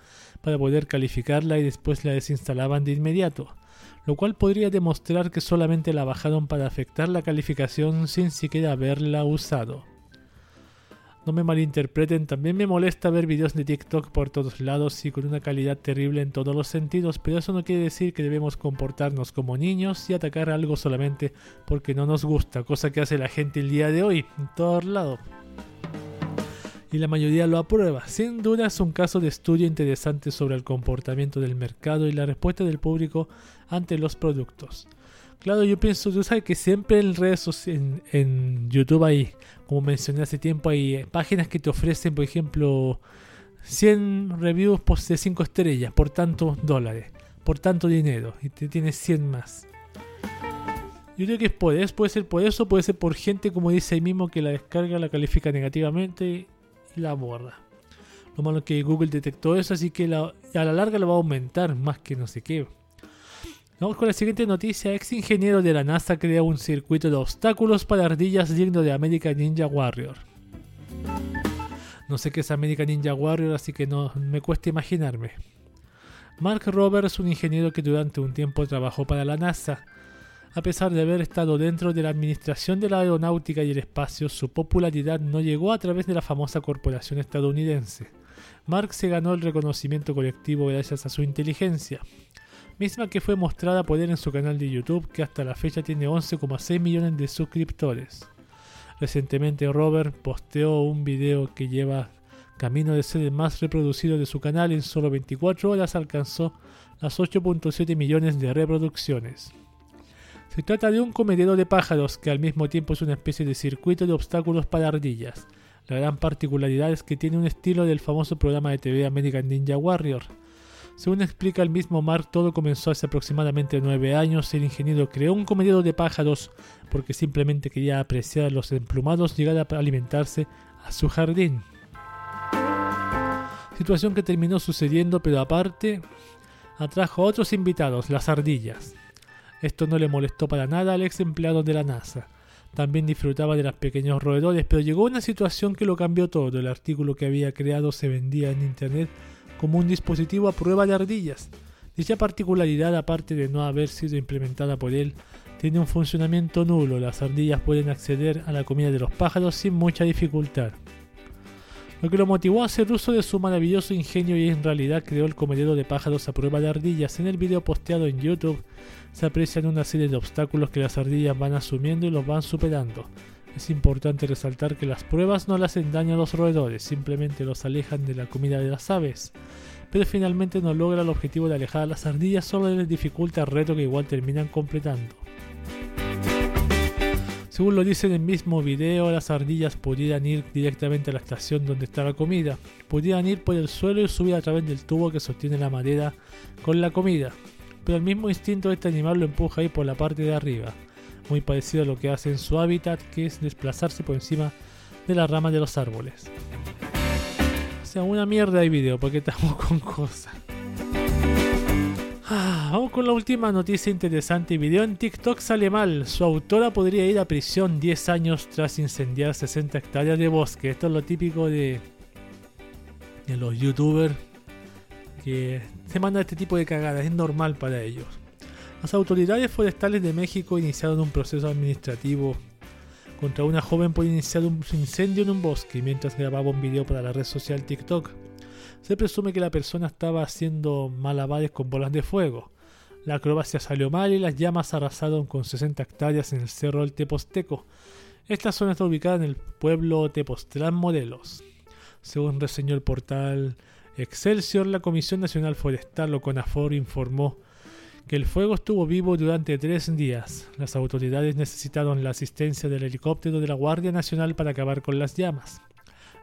[SPEAKER 1] para poder calificarla y después la desinstalaban de inmediato, lo cual podría demostrar que solamente la bajaron para afectar la calificación sin siquiera haberla usado. No me malinterpreten, también me molesta ver videos de TikTok por todos lados y con una calidad terrible en todos los sentidos, pero eso no quiere decir que debemos comportarnos como niños y atacar algo solamente porque no nos gusta, cosa que hace la gente el día de hoy, en todos lados. Y la mayoría lo aprueba. Sin duda es un caso de estudio interesante sobre el comportamiento del mercado y la respuesta del público ante los productos. Claro, yo pienso, tú sabes que siempre en redes sociales, en, en YouTube hay, como mencioné hace tiempo, hay eh, páginas que te ofrecen, por ejemplo, 100 reviews de 5 estrellas por tantos dólares, por tanto dinero, y te tienes 100 más. Yo creo que es por eso, puede ser por eso, puede ser por gente, como dice ahí mismo, que la descarga, la califica negativamente y la borra. Lo malo es que Google detectó eso, así que a la larga lo va a aumentar más que no sé qué. Vamos con la siguiente noticia. Ex ingeniero de la NASA crea un circuito de obstáculos para ardillas digno de American Ninja Warrior. No sé qué es American Ninja Warrior, así que no me cuesta imaginarme. Mark Roberts, un ingeniero que durante un tiempo trabajó para la NASA. A pesar de haber estado dentro de la administración de la aeronáutica y el espacio, su popularidad no llegó a través de la famosa corporación estadounidense. Mark se ganó el reconocimiento colectivo gracias a su inteligencia, misma que fue mostrada por él en su canal de YouTube que hasta la fecha tiene 11,6 millones de suscriptores. Recientemente Robert posteó un video que lleva camino de ser el más reproducido de su canal en solo 24 horas alcanzó las 8.7 millones de reproducciones. Se trata de un comedero de pájaros que al mismo tiempo es una especie de circuito de obstáculos para ardillas. La gran particularidad es que tiene un estilo del famoso programa de TV American Ninja Warrior. Según explica el mismo Mark, todo comenzó hace aproximadamente nueve años. El ingeniero creó un comedero de pájaros porque simplemente quería apreciar a los emplumados llegar a alimentarse a su jardín. Situación que terminó sucediendo, pero aparte atrajo a otros invitados, las ardillas. Esto no le molestó para nada al ex empleado de la NASA. También disfrutaba de los pequeños roedores, pero llegó una situación que lo cambió todo. El artículo que había creado se vendía en internet como un dispositivo a prueba de ardillas. Dicha particularidad, aparte de no haber sido implementada por él, tiene un funcionamiento nulo. Las ardillas pueden acceder a la comida de los pájaros sin mucha dificultad. Lo que lo motivó a hacer uso de su maravilloso ingenio y en realidad creó el comedero de pájaros a prueba de ardillas. En el video posteado en YouTube se aprecian una serie de obstáculos que las ardillas van asumiendo y los van superando. Es importante resaltar que las pruebas no le hacen daño a los roedores, simplemente los alejan de la comida de las aves. Pero finalmente no logra el objetivo de alejar a las ardillas, solo les dificulta el reto que igual terminan completando. Según lo dice en el mismo video, las ardillas podían ir directamente a la estación donde está la comida. Podían ir por el suelo y subir a través del tubo que sostiene la madera con la comida. Pero el mismo instinto de este animal lo empuja a ir por la parte de arriba, muy parecido a lo que hace en su hábitat, que es desplazarse por encima de las ramas de los árboles. O sea, una mierda de video, porque estamos con cosas. Ah, vamos con la última noticia interesante. Video en TikTok sale mal. Su autora podría ir a prisión 10 años tras incendiar 60 hectáreas de bosque. Esto es lo típico de, de los youtubers que se mandan este tipo de cagadas. Es normal para ellos. Las autoridades forestales de México iniciaron un proceso administrativo contra una joven por iniciar un incendio en un bosque mientras grababa un video para la red social TikTok. Se presume que la persona estaba haciendo malabares con bolas de fuego. La acrobacia salió mal y las llamas arrasaron con 60 hectáreas en el cerro del Teposteco. Esta zona está ubicada en el pueblo Tepoztlán Morelos. Según reseñó el portal Excelsior, la Comisión Nacional Forestal o CONAFOR informó que el fuego estuvo vivo durante tres días. Las autoridades necesitaron la asistencia del helicóptero de la Guardia Nacional para acabar con las llamas.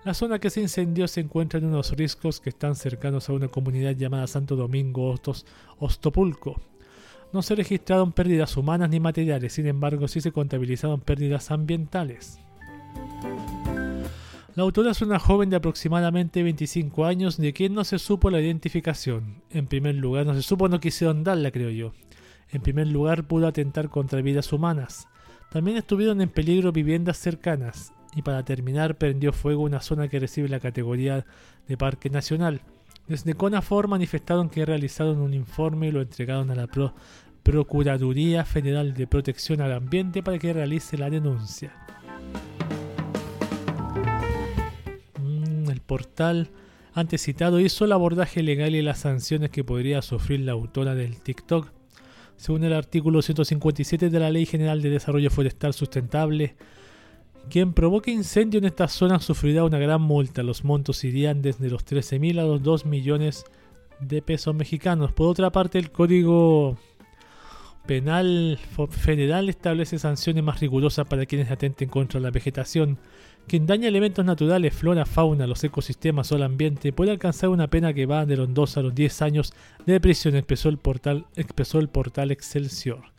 [SPEAKER 1] La zona que se incendió se encuentra en unos riscos que están cercanos a una comunidad llamada Santo Domingo Ostopulco. No se registraron pérdidas humanas ni materiales, sin embargo sí se contabilizaron pérdidas ambientales. La autora es una joven de aproximadamente 25 años de quien no se supo la identificación. En primer lugar, no se supo, no quisieron darla, creo yo. En primer lugar, pudo atentar contra vidas humanas. También estuvieron en peligro viviendas cercanas. Y para terminar, prendió fuego una zona que recibe la categoría de Parque Nacional. Desde CONAFOR manifestaron que realizaron un informe y lo entregaron a la Pro- Procuraduría Federal de Protección al Ambiente para que realice la denuncia. Portal antes citado hizo el abordaje legal y las sanciones que podría sufrir la autora del TikTok. Según el artículo 157 de la Ley General de Desarrollo Forestal Sustentable, quien provoque incendio en estas zonas sufrirá una gran multa. Los montos irían desde los 13.000 a los 2 millones de pesos mexicanos. Por otra parte, el Código Penal Federal establece sanciones más rigurosas para quienes atenten contra la vegetación. Quien daña elementos naturales, flora, fauna, los ecosistemas o el ambiente puede alcanzar una pena que va de los 2 a los 10 años de prisión, expresó el portal, expresó el portal Excelsior.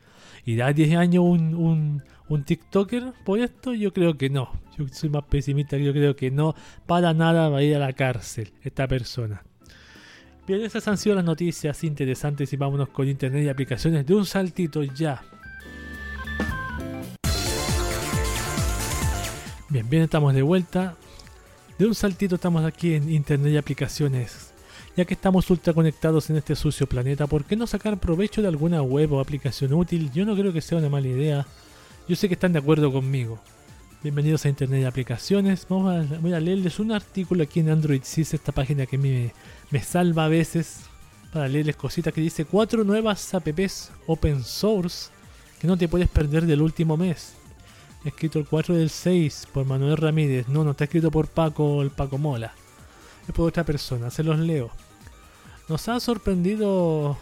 [SPEAKER 1] ¿Irá 10 años un, TikToker por esto? Yo creo que no. Yo soy más pesimista, yo creo que no. Para nada va a ir a la cárcel esta persona. Bien, esas han sido las noticias interesantes y vámonos con internet y aplicaciones de un saltito ya. Bien, bien, estamos de vuelta. De un saltito estamos aquí en internet y aplicaciones. Ya que estamos ultra conectados en este sucio planeta, ¿por qué no sacar provecho de alguna web o aplicación útil? Yo no creo que sea una mala idea. Yo sé que están de acuerdo conmigo. Bienvenidos a Internet y Aplicaciones. Vamos a, voy a leerles un artículo aquí en Android Sys, esta página que me, me salva a veces para leerles cositas que dice cuatro nuevas apps open source que no te puedes perder del último mes. Escrito el 4 del 6 por Manuel Ramírez. No, no está escrito por Paco, el Paco Mola. Es por otra persona, se los leo. Nos ha sorprendido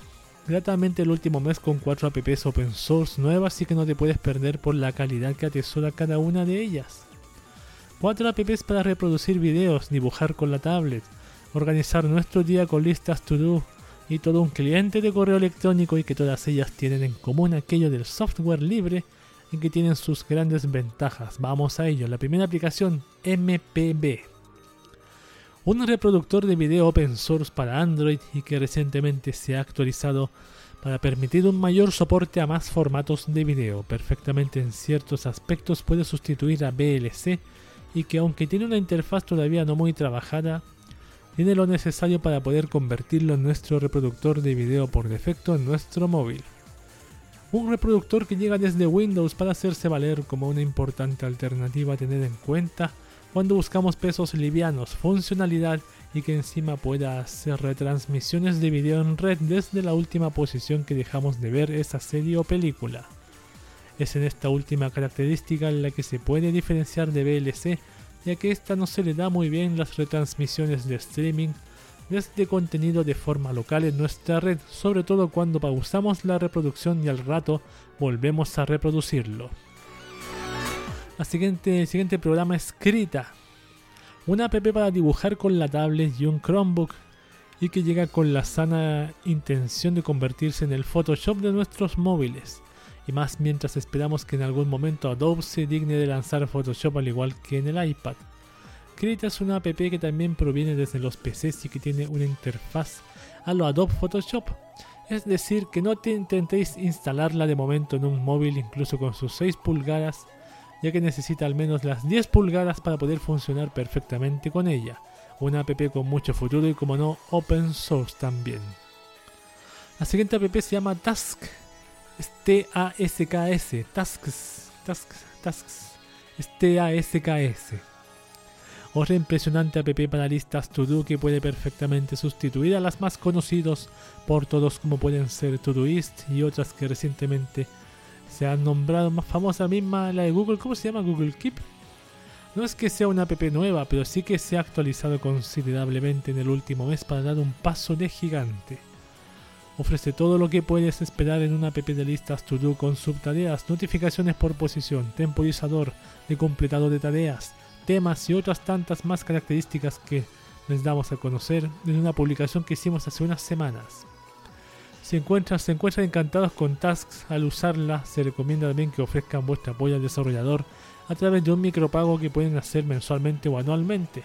[SPEAKER 1] gratamente el último mes con cuatro apps open source nuevas y que no te puedes perder por la calidad que atesora cada una de ellas. Cuatro apps para reproducir videos, dibujar con la tablet, organizar nuestro día con listas to do y todo un cliente de correo electrónico y que todas ellas tienen en común aquello del software libre y que tienen sus grandes ventajas. Vamos a ello. La primera aplicación MPB. Un reproductor de video open source para Android y que recientemente se ha actualizado para permitir un mayor soporte a más formatos de video. Perfectamente en ciertos aspectos puede sustituir a VLC y que aunque tiene una interfaz todavía no muy trabajada, tiene lo necesario para poder convertirlo en nuestro reproductor de video por defecto en nuestro móvil. Un reproductor que llega desde Windows para hacerse valer como una importante alternativa a tener en cuenta cuando buscamos pesos livianos, funcionalidad y que encima pueda hacer retransmisiones de video en red desde la última posición que dejamos de ver esa serie o película. Es en esta última característica en la que se puede diferenciar de VLC, ya que esta no se le da muy bien las retransmisiones de streaming desde contenido de forma local en nuestra red, sobre todo cuando pausamos la reproducción y al rato volvemos a reproducirlo. La siguiente, el siguiente programa es Krita, una app para dibujar con la tablet y un Chromebook y que llega con la sana intención de convertirse en el Photoshop de nuestros móviles. Y más mientras esperamos que en algún momento Adobe se digne de lanzar Photoshop al igual que en el iPad. Krita es una app que también proviene desde los PCs y que tiene una interfaz a lo Adobe Photoshop. Es decir, que no te intentéis instalarla de momento en un móvil incluso con sus 6 pulgadas, ya que necesita al menos las 10 pulgadas para poder funcionar perfectamente con ella. Una app con mucho futuro y como no, open source también. La siguiente app se llama Task. T-A-S-K-S. Tasks. Tasks. Tasks. T-A-S-K-S. Otra impresionante app para listas to-do que puede perfectamente sustituir a las más conocidos por todos como pueden ser Todoist y otras que recientemente se han nombrado más famosa misma, la de Google, ¿cómo se llama? Google Keep. No es que sea una app nueva, pero sí que se ha actualizado considerablemente en el último mes para dar un paso de gigante. Ofrece todo lo que puedes esperar en una app de listas to do con subtareas, notificaciones por posición, temporizador de completado de tareas, temas y otras tantas más características que les damos a conocer en una publicación que hicimos hace unas semanas. Si encuentran, se encuentran encantados con Tasks al usarla, se recomienda también que ofrezcan vuestro apoyo al desarrollador a través de un micropago que pueden hacer mensualmente o anualmente.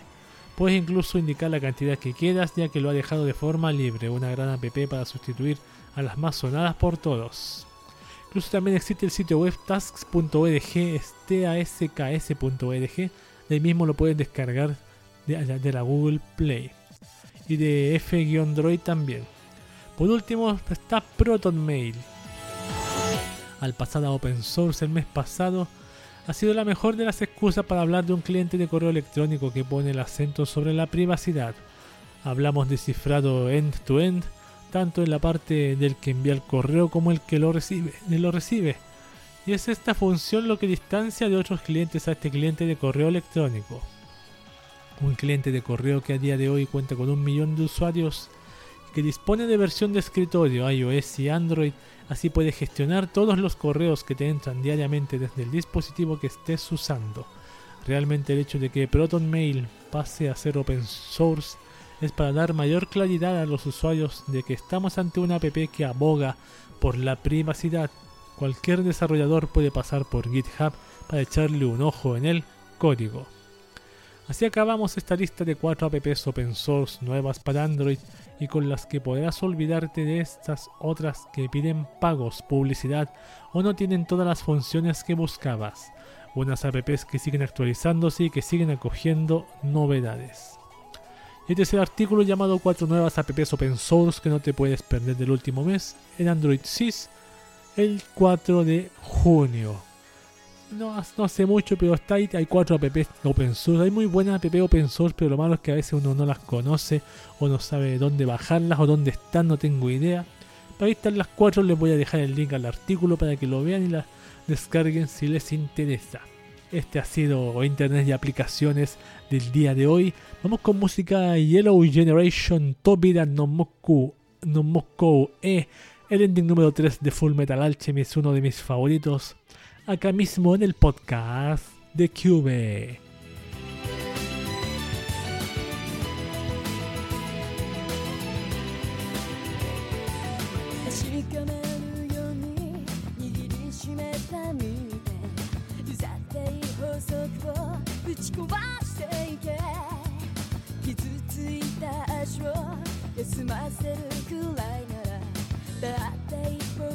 [SPEAKER 1] Puedes incluso indicar la cantidad que quieras ya que lo ha dejado de forma libre, una gran app para sustituir a las más sonadas por todos. Incluso también existe el sitio web tasks.org, tasks.org, de ahí mismo lo puedes descargar de, la Google Play y de F-Droid también. Por último está ProtonMail. Al pasar a Open Source el mes pasado, ha sido la mejor de las excusas para hablar de un cliente de correo electrónico que pone el acento sobre la privacidad. Hablamos de cifrado end-to-end, tanto en la parte del que envía el correo como el que lo recibe, lo recibe. Y es esta función lo que distancia de otros clientes a este cliente de correo electrónico. Un cliente de correo que a día de hoy cuenta con un millón de usuarios que dispone de versión de escritorio iOS y Android, así puede gestionar todos los correos que te entran diariamente desde el dispositivo que estés usando. Realmente el hecho de que ProtonMail pase a ser open source es para dar mayor claridad a los usuarios de que estamos ante una app que aboga por la privacidad. Cualquier desarrollador puede pasar por GitHub para echarle un ojo en el código. Así acabamos esta lista de 4 apps open source nuevas para Android y con las que podrás olvidarte de estas otras que piden pagos, publicidad o no tienen todas las funciones que buscabas. Unas apps que siguen actualizándose y que siguen acogiendo novedades. Este es el artículo llamado 4 nuevas apps open source que no te puedes perder del último mes en Android 6 el 4 de junio no, no sé mucho, pero está ahí. Hay cuatro apps open source. Hay muy buenas app open source, pero lo malo es que a veces uno no las conoce o no sabe dónde bajarlas o dónde están, no tengo idea. Pero ahí están las cuatro. Les voy a dejar el link al artículo para que lo vean y las descarguen si les interesa. Este ha sido Internet y aplicaciones del día de hoy. Vamos con música Yellow Generation Tobida no Moku no Moscow E El ending número 3 de Full Metal Alchemist, uno de mis favoritos acá mismo en el podcast de Cube.
[SPEAKER 3] 確かめるように握りしめた身でうざってい法則をぶち壊していけ傷ついた足を休ませるくらいならだって一歩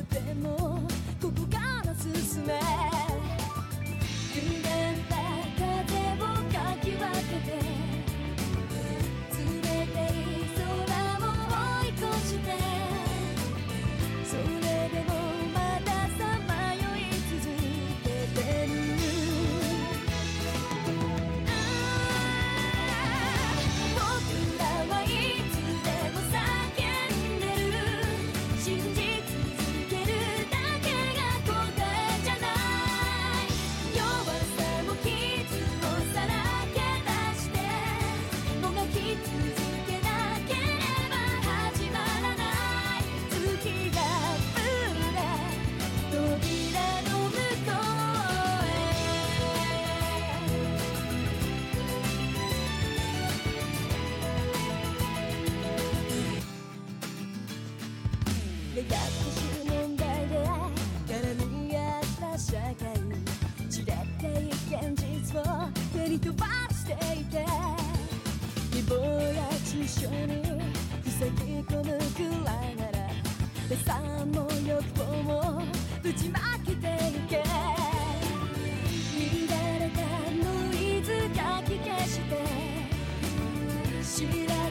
[SPEAKER 3] でも緒に塞ぎ込むくらいなら打算も欲望もぶちまけていけ。乱れたノイズかき消して知ら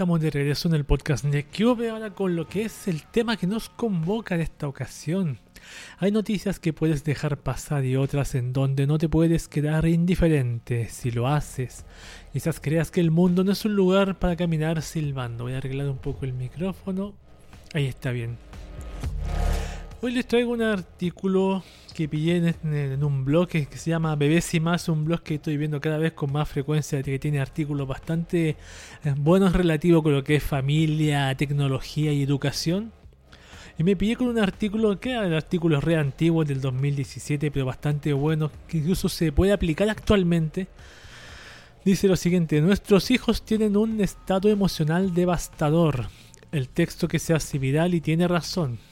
[SPEAKER 1] Estamos de regreso en el podcast de Cube ahora con lo que es el tema que nos convoca en esta ocasión. Hay noticias que puedes dejar pasar y otras en donde no te puedes quedar indiferente si lo haces. Quizás creas que el mundo no es un lugar para caminar silbando. Voy a arreglar un poco el micrófono. Ahí está bien. Hoy les traigo un artículo que pillé en, en un blog que, se llama Bebés y más, un blog que estoy viendo cada vez con más frecuencia, que tiene artículos bastante eh, buenos relativos con lo que es familia, tecnología y educación. Y me pillé con un artículo que era el artículo re antiguo del 2017, pero bastante bueno, que incluso se puede aplicar actualmente. Dice lo siguiente, nuestros hijos tienen un estado emocional devastador. El texto que se hace viral y tiene razón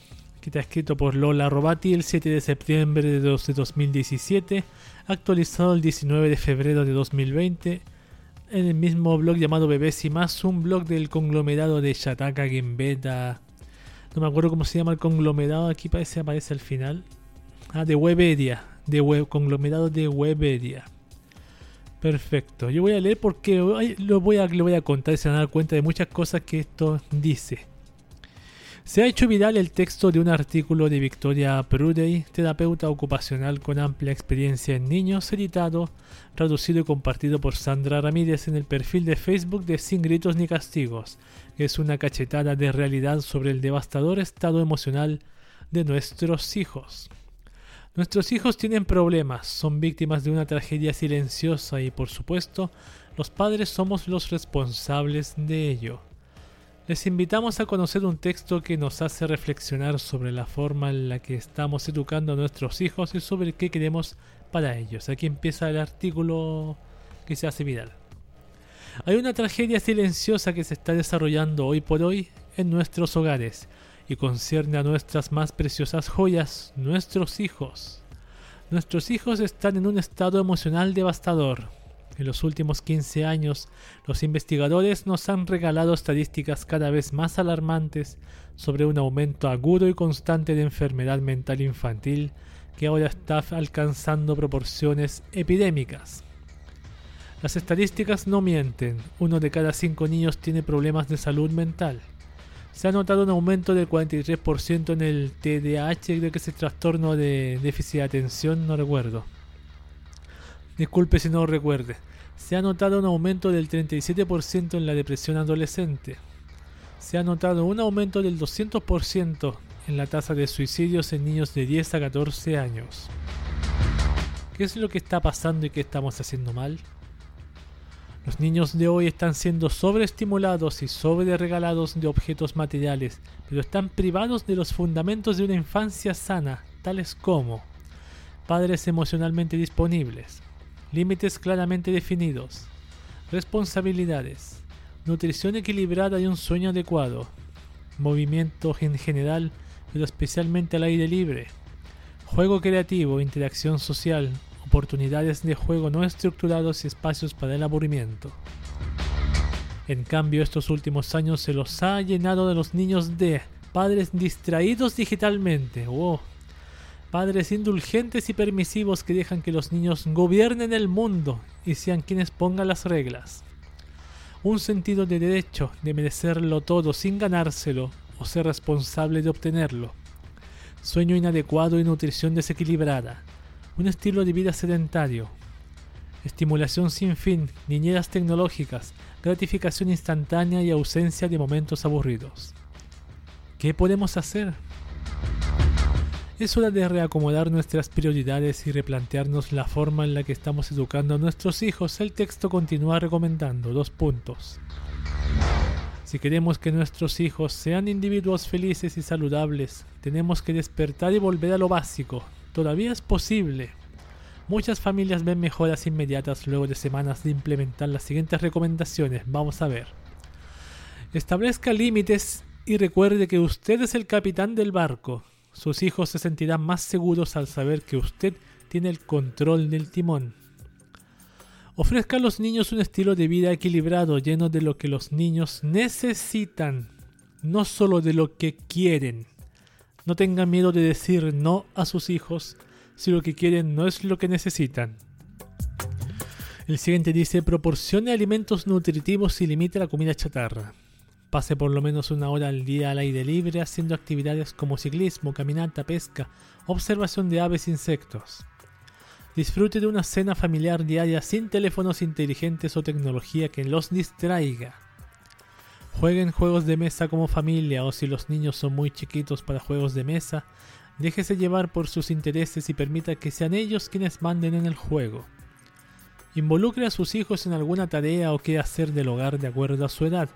[SPEAKER 1] está escrito por Lola Robati el 7 de septiembre de dos- de 2017, actualizado el 19 de febrero de 2020, en el mismo blog llamado Bebés y Más, un blog del conglomerado de Shataka Gembeta. No me acuerdo cómo se llama el conglomerado, aquí parece aparece al final. Ah, de Webedia, de web, conglomerado de Webedia. Perfecto, yo voy a leer porque lo voy a, lo voy a contar y se van a dar cuenta de muchas cosas que esto dice. Se ha hecho viral el texto de un artículo de Victoria Prudey, terapeuta ocupacional con amplia experiencia en niños, editado, traducido y compartido por Sandra Ramírez en el perfil de Facebook de Sin Gritos ni Castigos, es una cachetada de realidad sobre el devastador estado emocional de nuestros hijos. Nuestros hijos tienen problemas, son víctimas de una tragedia silenciosa y, por supuesto, los padres somos los responsables de ello. Les invitamos a conocer un texto que nos hace reflexionar sobre la forma en la que estamos educando a nuestros hijos y sobre qué queremos para ellos. Aquí empieza el artículo que se hace viral. Hay una tragedia silenciosa que se está desarrollando hoy por hoy en nuestros hogares y concierne a nuestras más preciosas joyas, nuestros hijos. Nuestros hijos están en un estado emocional devastador. En los últimos 15 años, los investigadores nos han regalado estadísticas cada vez más alarmantes sobre un aumento agudo y constante de enfermedad mental infantil que ahora está alcanzando proporciones epidémicas. Las estadísticas no mienten, uno de cada cinco niños tiene problemas de salud mental. Se ha notado un aumento del 43% en el TDAH, creo que es el trastorno de déficit de atención, no recuerdo. Disculpe si no recuerde. Se ha notado un aumento del 37% en la depresión adolescente. Se ha notado un aumento del 200% en la tasa de suicidios en niños de 10 a 14 años. ¿Qué es lo que está pasando y qué estamos haciendo mal? Los niños de hoy están siendo sobreestimulados y sobreregalados de objetos materiales, pero están privados de los fundamentos de una infancia sana, tales como padres emocionalmente disponibles, límites claramente definidos, responsabilidades, nutrición equilibrada y un sueño adecuado, movimiento en general, pero especialmente al aire libre, juego creativo, interacción social, oportunidades de juego no estructurados y espacios para el aburrimiento. En cambio, estos últimos años se los ha llenado de los niños de padres distraídos digitalmente, wow, padres indulgentes y permisivos que dejan que los niños gobiernen el mundo y sean quienes pongan las reglas. Un sentido de derecho de merecerlo todo sin ganárselo o ser responsable de obtenerlo. Sueño inadecuado y nutrición desequilibrada. Un estilo de vida sedentario. Estimulación sin fin, niñeras tecnológicas, gratificación instantánea y ausencia de momentos aburridos. ¿Qué podemos hacer? Es hora de reacomodar nuestras prioridades y replantearnos la forma en la que estamos educando a nuestros hijos. El texto continúa recomendando dos puntos. Si queremos que nuestros hijos sean individuos felices y saludables, tenemos que despertar y volver a lo básico. Todavía es posible. Muchas familias ven mejoras inmediatas luego de semanas de implementar las siguientes recomendaciones. Vamos a ver. Establezca límites y recuerde que usted es el capitán del barco. Sus hijos se sentirán más seguros al saber que usted tiene el control del timón. Ofrezca a los niños un estilo de vida equilibrado, lleno de lo que los niños necesitan, no solo de lo que quieren. No tengan miedo de decir no a sus hijos si lo que quieren no es lo que necesitan. El siguiente dice, proporcione alimentos nutritivos y limite la comida chatarra. Pase por lo menos una hora al día al aire libre haciendo actividades como ciclismo, caminata, pesca, observación de aves e insectos. Disfrute de una cena familiar diaria sin teléfonos inteligentes o tecnología que los distraiga. Jueguen juegos de mesa como familia o si los niños son muy chiquitos para juegos de mesa, déjese llevar por sus intereses y permita que sean ellos quienes manden en el juego. Involucre a sus hijos en alguna tarea o qué hacer del hogar de acuerdo a su edad.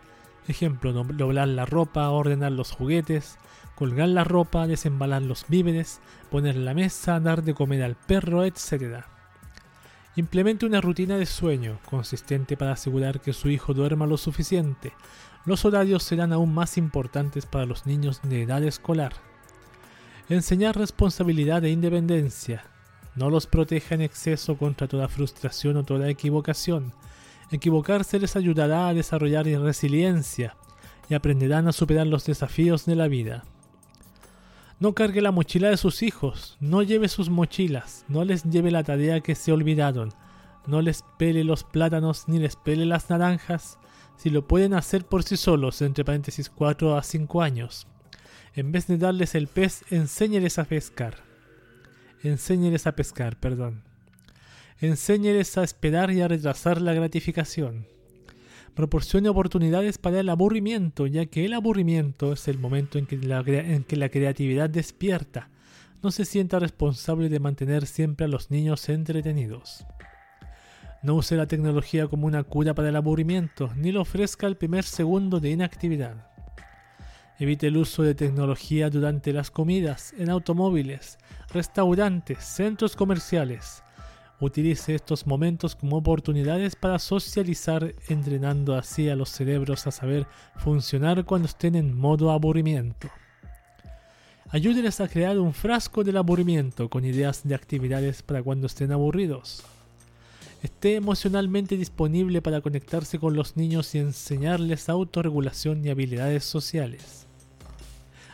[SPEAKER 1] Ejemplo, doblar la ropa, ordenar los juguetes, colgar la ropa, desembalar los víveres, poner la mesa, dar de comer al perro, etc. Implemente una rutina de sueño consistente para asegurar que su hijo duerma lo suficiente. Los horarios serán aún más importantes para los niños de edad escolar. Enseñar responsabilidad e independencia. No los proteja en exceso contra toda frustración o toda equivocación. Equivocarse les ayudará a desarrollar resiliencia y aprenderán a superar los desafíos de la vida. No cargue la mochila de sus hijos, no lleve sus mochilas, no les lleve la tarea que se olvidaron, no les pele los plátanos ni les pele las naranjas, si lo pueden hacer por sí solos, entre paréntesis 4 a 5 años. En vez de darles el pez, enséñeles a pescar. Enséñeles a pescar, perdón. Enséñeles a esperar y a retrasar la gratificación. Proporcione oportunidades para el aburrimiento, ya que el aburrimiento es el momento en que, la, en que la creatividad despierta. No se sienta responsable de mantener siempre a los niños entretenidos. No use la tecnología como una cura para el aburrimiento, ni lo ofrezca el primer segundo de inactividad. Evite el uso de tecnología durante las comidas, en automóviles, restaurantes, centros comerciales. Utilice estos momentos como oportunidades para socializar, entrenando así a los cerebros a saber funcionar cuando estén en modo aburrimiento. Ayúdenles a crear un frasco del aburrimiento con ideas de actividades para cuando estén aburridos. Esté emocionalmente disponible para conectarse con los niños y enseñarles autorregulación y habilidades sociales.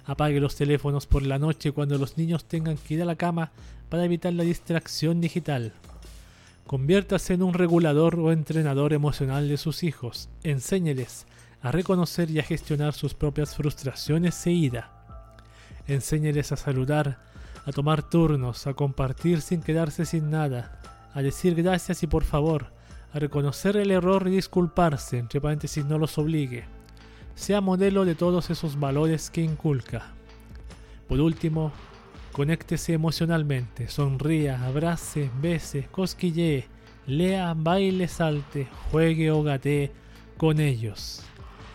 [SPEAKER 1] Apague los teléfonos por la noche cuando los niños tengan que ir a la cama para evitar la distracción digital. Conviértase en un regulador o entrenador emocional de sus hijos. Enséñeles a reconocer y a gestionar sus propias frustraciones e ira. Enséñeles a saludar, a tomar turnos, a compartir sin quedarse sin nada, a decir gracias y por favor, a reconocer el error y disculparse, entre paréntesis no los obligue. Sea modelo de todos esos valores que inculca. Por último, conéctese emocionalmente, sonría, abrace, bese, cosquillee, lea, baile, salte, juegue o gatee con ellos.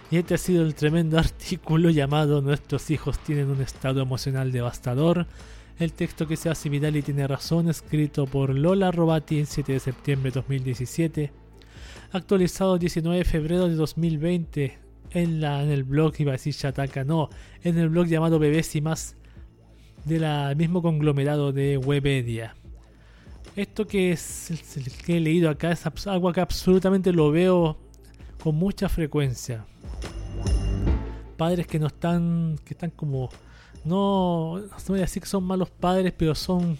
[SPEAKER 1] Y este ha sido el tremendo artículo llamado Nuestros hijos tienen un estado emocional devastador. El texto que se hace viral y tiene razón, escrito por Lola Robati el 7 de septiembre de 2017, actualizado el 19 de febrero de 2020 en, en el blog, iba a decir Shataka, no, en el blog llamado Bebés y más del mismo conglomerado de Webedia. Esto que es que he leído acá es algo que absolutamente lo veo con mucha frecuencia. Padres que no están, que están como, no, no voy a decir que son malos padres, pero son...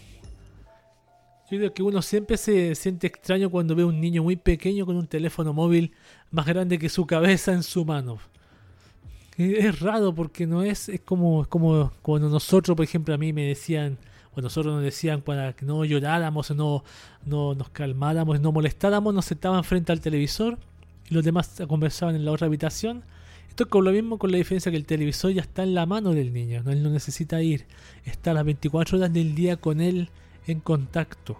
[SPEAKER 1] Yo creo que uno siempre se siente extraño cuando ve a un niño muy pequeño con un teléfono móvil más grande que su cabeza en su mano. Es raro porque no es, es como, es como cuando nosotros, por ejemplo, a mí me decían, o nosotros nos decían para que no lloráramos, no, no nos calmáramos, no molestáramos, nos sentaban frente al televisor y los demás conversaban en la otra habitación. Esto es con lo mismo con la diferencia que el televisor ya está en la mano del niño, no él no necesita ir, está las 24 horas del día con él en contacto.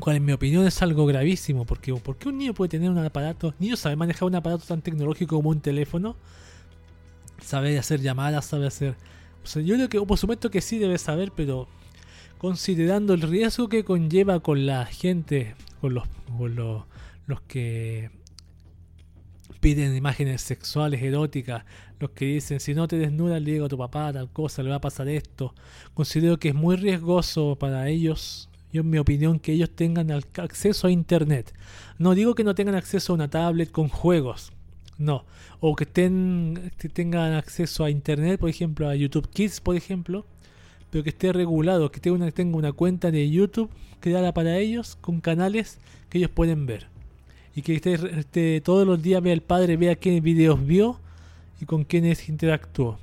[SPEAKER 1] Cual en mi opinión es algo gravísimo, porque ¿por qué un niño puede tener un aparato? ¿Niño sabe manejar un aparato tan tecnológico como un teléfono? Sabe hacer llamadas, sabe hacer... O sea, yo creo que por supuesto que sí debe saber, pero considerando el riesgo que conlleva con la gente, con los, con los, los que piden imágenes sexuales, eróticas, los que dicen si no te desnudas le digo a tu papá tal cosa, le va a pasar esto. Considero que es muy riesgoso para ellos, yo en mi opinión, que ellos tengan acceso a internet. No digo que no tengan acceso a una tablet con juegos, no. O que, estén, que tengan acceso a internet, por ejemplo, a YouTube Kids, por ejemplo, pero que esté regulado, que tenga una, cuenta de YouTube creada para ellos, con canales que ellos pueden ver. Y que esté, esté- todos los días vea el padre, vea qué videos vio y con quiénes interactuó.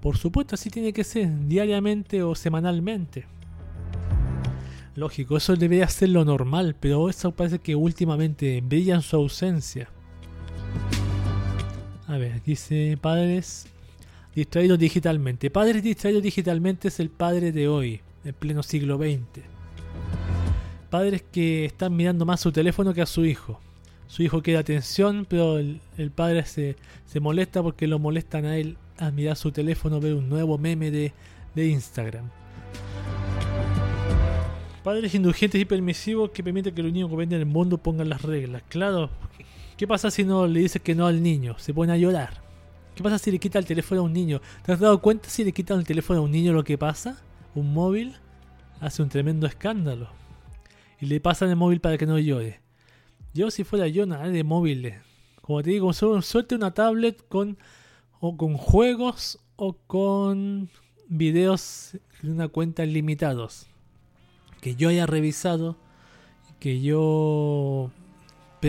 [SPEAKER 1] Por supuesto, así tiene que ser, diariamente o semanalmente. Lógico, eso debería ser lo normal, pero eso parece que últimamente brilla en su ausencia. A ver, dice padres distraídos digitalmente. Padres distraídos digitalmente es el padre de hoy, en pleno siglo XX. Padres que están mirando más su teléfono que a su hijo. Su hijo quiere atención, pero el, padre se, se molesta porque lo molestan a él a mirar su teléfono, ver un nuevo meme de, de Instagram. Padres indulgentes y permisivos que permiten que los niños que ven en el mundo pongan las reglas. Claro, ¿qué pasa si no le dices que no al niño? Se pone a llorar. ¿Qué pasa si le quita el teléfono a un niño? ¿Te has dado cuenta si le quitan el teléfono a un niño lo que pasa? Un móvil hace un tremendo escándalo. Y le pasan el móvil para que no llore. Yo si fuera yo, nada de móviles. Como te digo, suelte una tablet con o con juegos o con videos de una cuenta limitados. Que yo haya revisado, que yo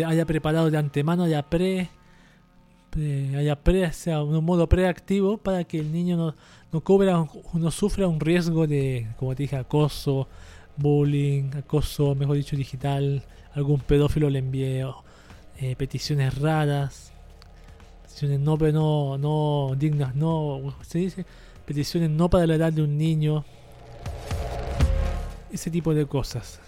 [SPEAKER 1] haya preparado de antemano, haya pre, haya pre, sea, un modo preactivo para que el niño no, no cubra, no sufra un riesgo de, como te dije, acoso, bullying, acoso, mejor dicho, digital, algún pedófilo le envíe eh, peticiones raras, peticiones no, pero no, no dignas, no, se dice, peticiones no para la edad de un niño, ese tipo de cosas.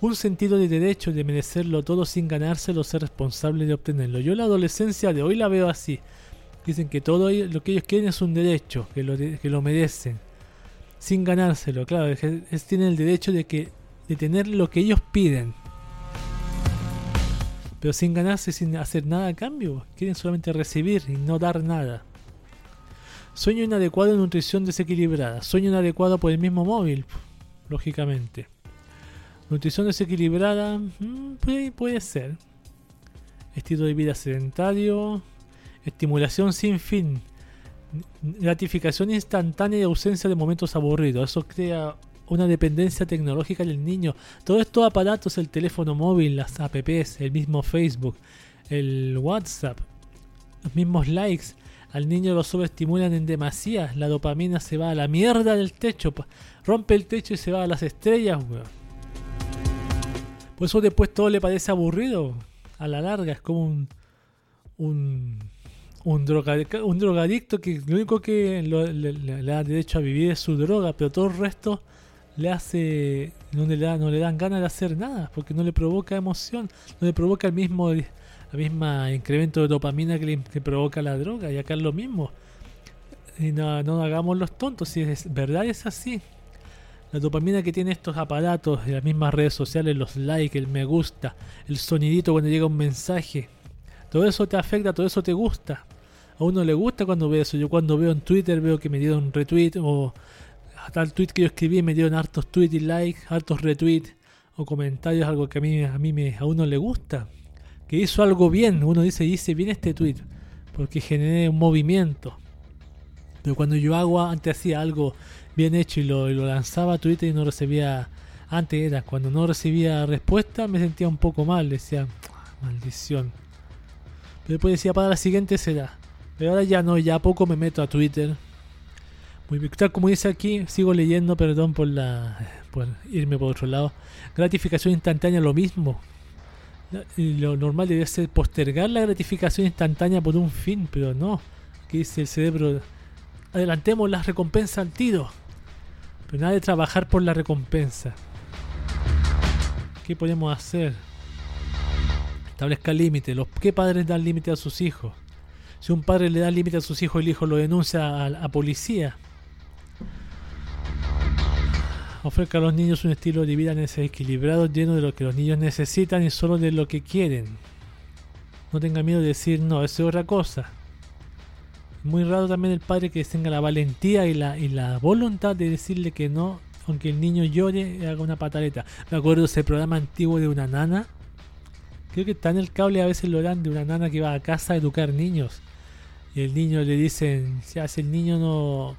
[SPEAKER 1] Un sentido de derecho de merecerlo todo sin ganárselo, ser responsable de obtenerlo. Yo la adolescencia de hoy la veo así. Dicen que todo lo que ellos quieren es un derecho, que lo, que lo merecen, sin ganárselo. Claro, es, es- tienen el derecho de que de tener lo que ellos piden, pero sin ganarse, sin hacer nada a cambio. Quieren solamente recibir y no dar nada. Sueño inadecuado, nutrición desequilibrada. Sueño inadecuado por el mismo móvil, lógicamente. Nutrición desequilibrada, mm, puede, puede ser. Estilo de vida sedentario. Estimulación sin fin. Gratificación instantánea y ausencia de momentos aburridos. Eso crea una dependencia tecnológica del niño. Todos estos aparatos, el teléfono móvil, las apps, el mismo Facebook, el WhatsApp, los mismos likes, al niño lo sobreestimulan en demasía. La dopamina se va a la mierda del techo. Rompe el techo y se va a las estrellas, weón. Por eso después todo le parece aburrido. A la larga es como un. Un. Un, droga- un drogadicto que lo único que le, le- da derecho a vivir es su droga, pero todo el resto le hace. No le, da, no le dan ganas de hacer nada, porque no le provoca emoción, no le provoca el mismo el misma incremento de dopamina que le que provoca la droga, y acá es lo mismo. Y no, no hagamos los tontos, si es verdad es así. La dopamina que tienen estos aparatos, y las mismas redes sociales, los likes, el me gusta, el sonidito cuando llega un mensaje, todo eso te afecta, todo eso te gusta. A uno le gusta cuando ve eso. Yo cuando veo en Twitter veo que me dieron retweet o a tal tweet que yo escribí me dieron hartos tweets y likes, hartos retweets o comentarios, algo que a mí, a mí me, a uno le gusta. Que hizo algo bien, uno dice, hice bien este tweet porque generé un movimiento. Pero cuando yo hago, antes hacía algo bien hecho y lo, lanzaba a Twitter y no recibía, antes era, cuando no recibía respuesta me sentía un poco mal, decía, "Ah, maldición. Pero después decía, para la siguiente será. Pero ahora ya no, ya a poco me meto a Twitter. Muy bien, tal como dice aquí, sigo leyendo, perdón por la por irme por otro lado. Gratificación instantánea, lo mismo. Lo normal debería ser postergar la gratificación instantánea por un fin, pero no. Aquí dice el cerebro, adelantemos las recompensas al tiro. Pero nada de trabajar por la recompensa. ¿Qué podemos hacer? Establezca límites. ¿Qué padres dan límite a sus hijos? Si un padre le da límite a sus hijos, el hijo lo denuncia a, a policía. Ofrezca a los niños un estilo de vida equilibrado, lleno de lo que los niños necesitan y solo de lo que quieren. No tenga miedo de decir no, eso es otra cosa. Muy raro también el padre que tenga la valentía y la, y la voluntad de decirle que no, aunque el niño llore y haga una pataleta. Me acuerdo ese programa antiguo de una nana. Creo que está en el cable, a veces lo dan, de una nana que va a casa a educar niños. Y el niño le dicen, si hace el niño no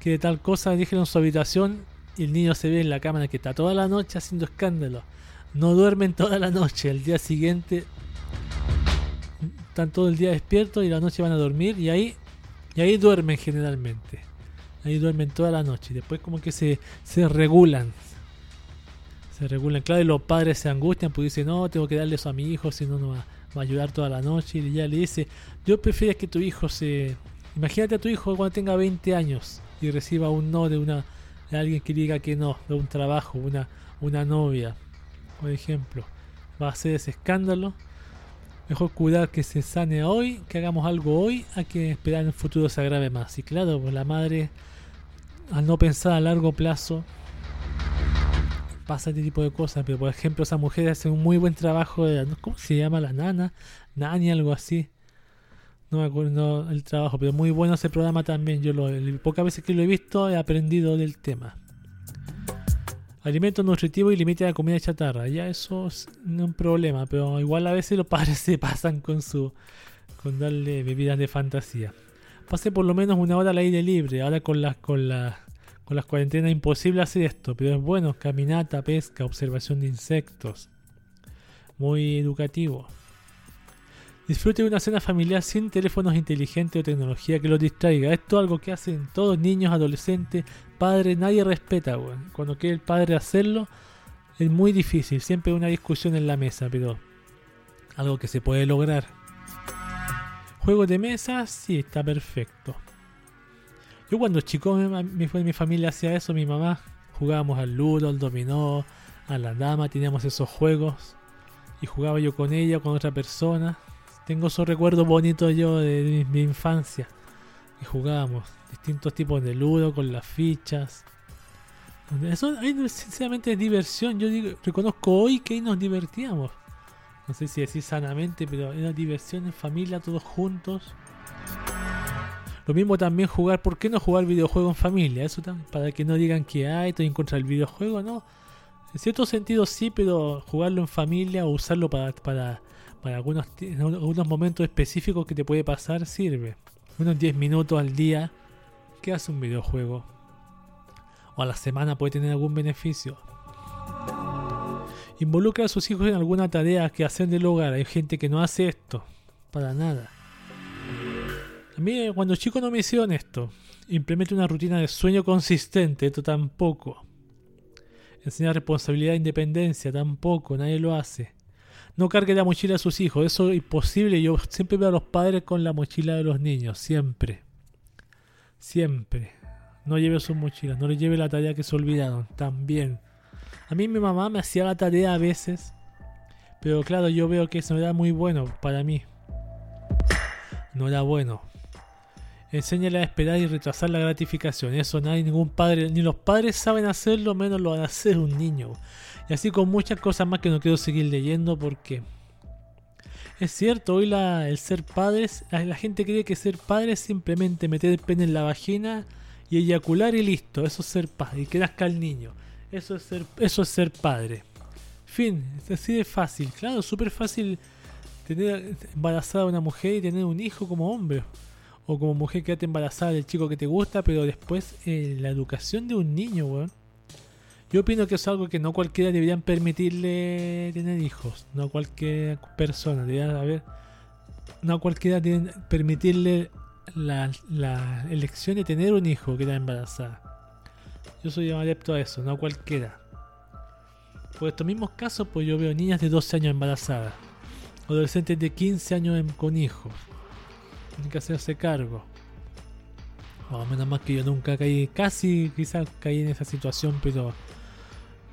[SPEAKER 1] quiere tal cosa, déjelo en su habitación. Y el niño se ve en la cámara que está toda la noche haciendo escándalo. No duermen toda la noche. El día siguiente están todo el día despiertos y la noche van a dormir. Y ahí, y ahí duermen generalmente. Ahí duermen toda la noche. Después como que se, se regulan. Se regulan. Claro, y los padres se angustian porque dicen, no, tengo que darle eso a mi hijo, si no, no va, va a ayudar toda la noche. Y ya le dice, yo prefiero que tu hijo se... Imagínate a tu hijo cuando tenga 20 años y reciba un no de una de alguien que diga que no, de un trabajo, una, una novia, por ejemplo. Va a hacer ese escándalo. Mejor cuidar que se sane hoy, que hagamos algo hoy, a que esperar en el futuro se agrave más. Y claro, pues la madre, al no pensar a largo plazo, pasa este tipo de cosas. Pero por ejemplo, esa mujer hace un muy buen trabajo de, ¿cómo se llama? La nana, nani, algo así. No me acuerdo el trabajo, pero muy bueno ese programa también. Yo lo, pocas veces que lo he visto he aprendido del tema. Alimento nutritivo y límite la comida chatarra. Ya eso es un problema, pero igual a veces los padres se pasan con su con darle bebidas de fantasía. Pase por lo menos una hora al aire libre. Ahora con las con las con las cuarentenas imposible hacer esto, pero es bueno. Caminata, pesca, observación de insectos. Muy educativo. Disfrute de una cena familiar sin teléfonos inteligentes o tecnología que los distraiga. Esto es algo que hacen todos niños, adolescentes, padres. Nadie respeta, weón. Cuando quiere el padre hacerlo, es muy difícil. Siempre una discusión en la mesa, pero algo que se puede lograr. Juegos de mesa, sí, está perfecto. Yo cuando chico, mi, mi, mi familia hacía eso, mi mamá. Jugábamos al ludo, al dominó, a la dama, teníamos esos juegos. Y jugaba yo con ella, con otra persona. Tengo esos recuerdos bonitos yo de, mi, infancia. Y jugábamos distintos tipos de ludo con las fichas. Eso ahí sinceramente es diversión. Yo digo, reconozco hoy que ahí nos divertíamos. No sé si decir sanamente, pero era diversión en familia, todos juntos. Lo mismo también jugar, ¿por qué no jugar videojuegos en familia? Eso también, para que no digan que ay, estoy en contra del videojuego, no. En cierto sentido sí, pero jugarlo en familia o usarlo para, para, para algunos, en algunos momentos específicos que te puede pasar sirve. Unos 10 minutos al día, ¿qué hace un videojuego? O a la semana puede tener algún beneficio. Involucra a sus hijos en alguna tarea que hacen del hogar. Hay gente que no hace esto. Para nada. A mí cuando chico no me hicieron esto. Implemente una rutina de sueño consistente. Esto tampoco. Enseñar responsabilidad e independencia. Tampoco. Nadie lo hace. No cargue la mochila a sus hijos. Eso es imposible. Yo siempre veo a los padres con la mochila de los niños. Siempre. Siempre. No lleve sus mochilas. No le lleve la tarea que se olvidaron. También. A mí mi mamá me hacía la tarea a veces. Pero claro, yo veo que eso no era muy bueno para mí. No era bueno. Enséñale a esperar y retrasar la gratificación. Eso nadie, ningún padre, ni los padres saben hacerlo, menos lo van a hacer un niño. Y así con muchas cosas más que no quiero seguir leyendo porque es cierto, hoy la, el ser padres, la, gente cree que ser padre es simplemente meter el pene en la vagina y eyacular y listo. Eso es ser padre. Y que nazca el niño. Eso es ser, eso es ser padre. Fin, es así de fácil. Claro, súper fácil tener embarazada a una mujer y tener un hijo como hombre. O como mujer quedarte embarazada del chico que te gusta, pero después eh, la educación de un niño, weón. Yo opino que es algo que no cualquiera deberían permitirle tener hijos. No cualquier persona. Debería haber. No cualquiera tiene permitirle la, la elección de tener un hijo que está embarazada. Yo soy adepto a eso, no cualquiera. Por estos mismos casos, pues yo veo niñas de 12 años embarazadas. Adolescentes de 15 años con hijos. Tienen que hacerse cargo. Bueno, menos mal que yo nunca caí, casi quizás caí en esa situación, pero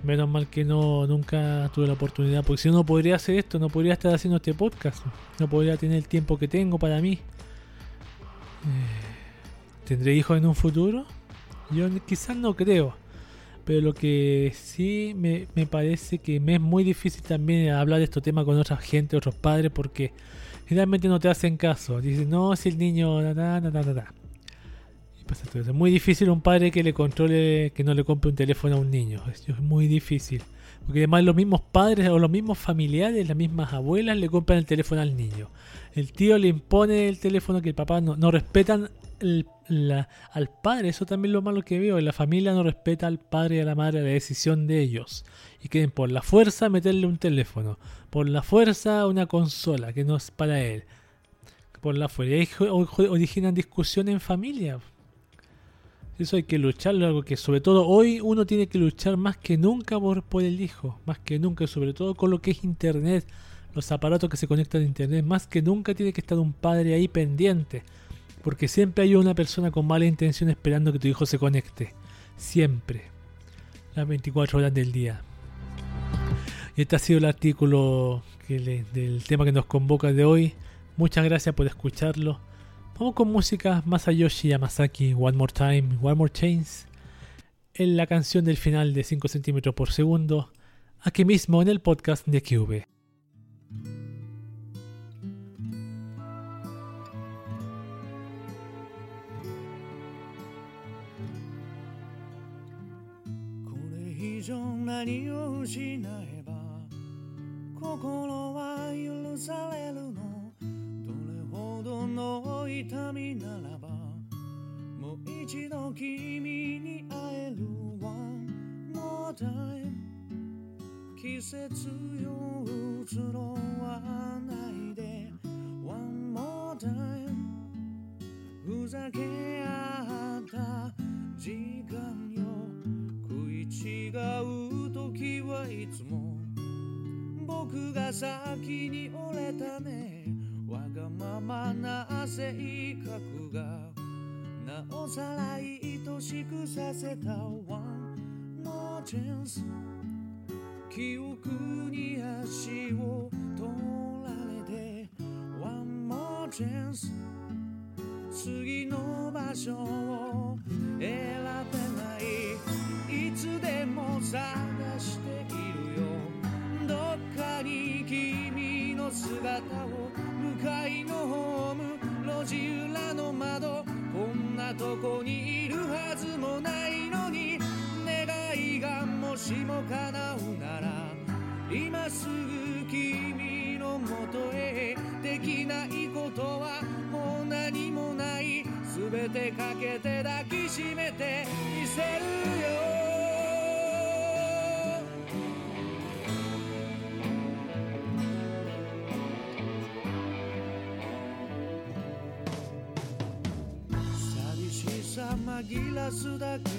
[SPEAKER 1] menos mal que no nunca tuve la oportunidad, porque si no, no podría hacer esto, no podría estar haciendo este podcast, no podría tener el tiempo que tengo para mí. Eh, ¿Tendré hijos en un futuro? Yo quizás no creo, pero lo que sí me, me parece que me es muy difícil también hablar de estos temas con otra gente, otros padres, porque generalmente no te hacen caso. Dicen, no, si el niño, ta, ta, ta, ta, ta, ta". Y pasa todo eso. Es muy difícil un padre que le controle, que no le compre un teléfono a un niño. Es muy difícil. Porque además los mismos padres o los mismos familiares, las mismas abuelas le compran el teléfono al niño. El tío le impone el teléfono que el papá no, no respetan el- la- al padre. Eso también es lo malo que veo. La familia no respeta al padre y a la madre la decisión de ellos. Y quieren por la fuerza meterle un teléfono. Por la fuerza una consola que no es para él. Por la fuerza. Y ahí originan discusión en familia. Eso hay que lucharlo, algo que sobre todo hoy uno tiene que luchar más que nunca por, por el hijo, más que nunca, sobre todo con lo que es internet, los aparatos que se conectan a internet, más que nunca tiene que estar un padre ahí pendiente, porque siempre hay una persona con mala intención esperando que tu hijo se conecte, siempre, las 24 horas del día. Este ha sido el artículo que le, del tema que nos convoca de hoy. Muchas gracias por escucharlo. Vamos con música Masayoshi Yamazaki, One More Time, One More Chains. En la canción del final de 5 centímetros por segundo, aquí mismo en el podcast de Cube.
[SPEAKER 4] ¿Qué 心は許されるの。どれほどの痛みならばもう一度君に会える One more time 季節よ移ろ。う more てかけて抱きしめてみせるよ。寂しさ紛らすだけ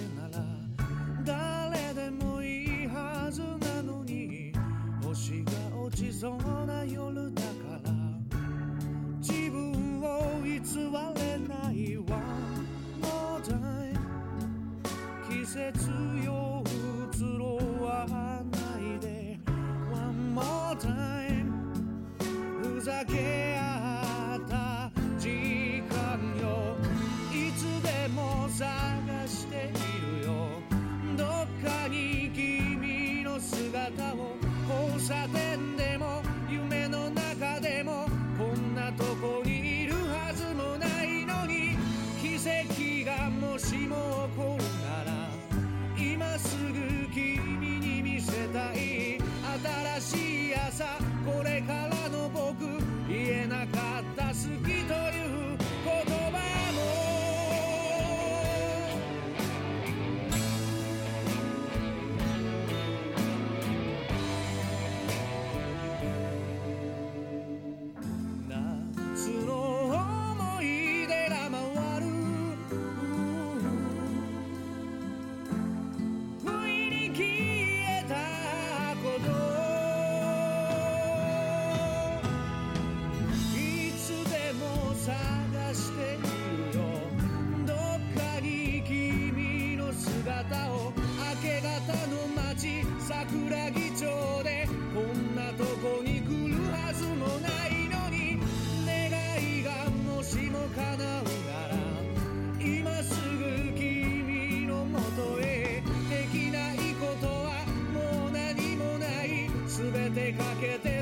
[SPEAKER 4] They my.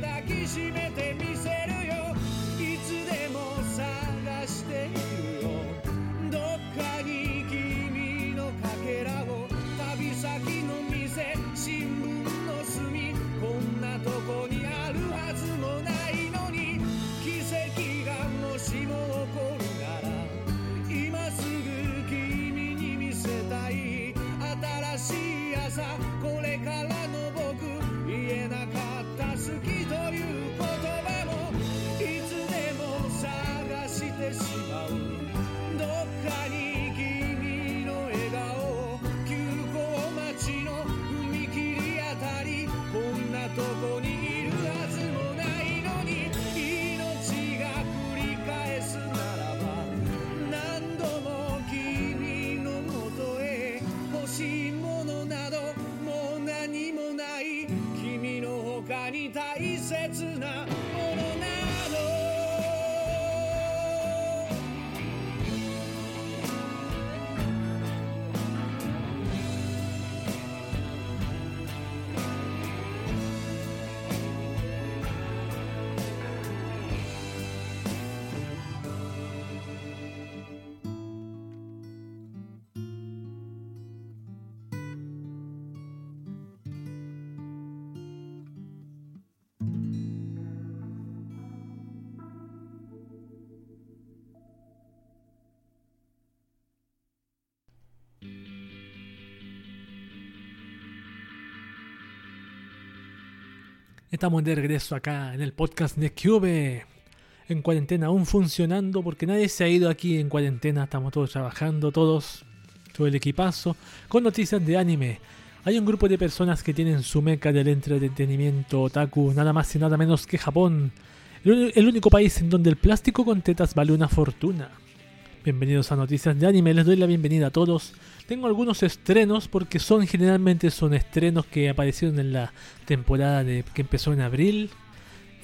[SPEAKER 4] sides
[SPEAKER 1] Estamos de regreso acá en el podcast de Cube. En cuarentena aún funcionando porque nadie se ha ido aquí en cuarentena. Estamos todos trabajando, todos, todo el equipazo, con noticias de anime. Hay un grupo de personas que tienen su meca del entretenimiento otaku, nada más y nada menos que Japón. El, el único país en donde el plástico con tetas vale una fortuna. Bienvenidos a Noticias de Anime, les doy la bienvenida a todos. Tengo algunos estrenos porque son generalmente son estrenos que aparecieron en la temporada que empezó en abril.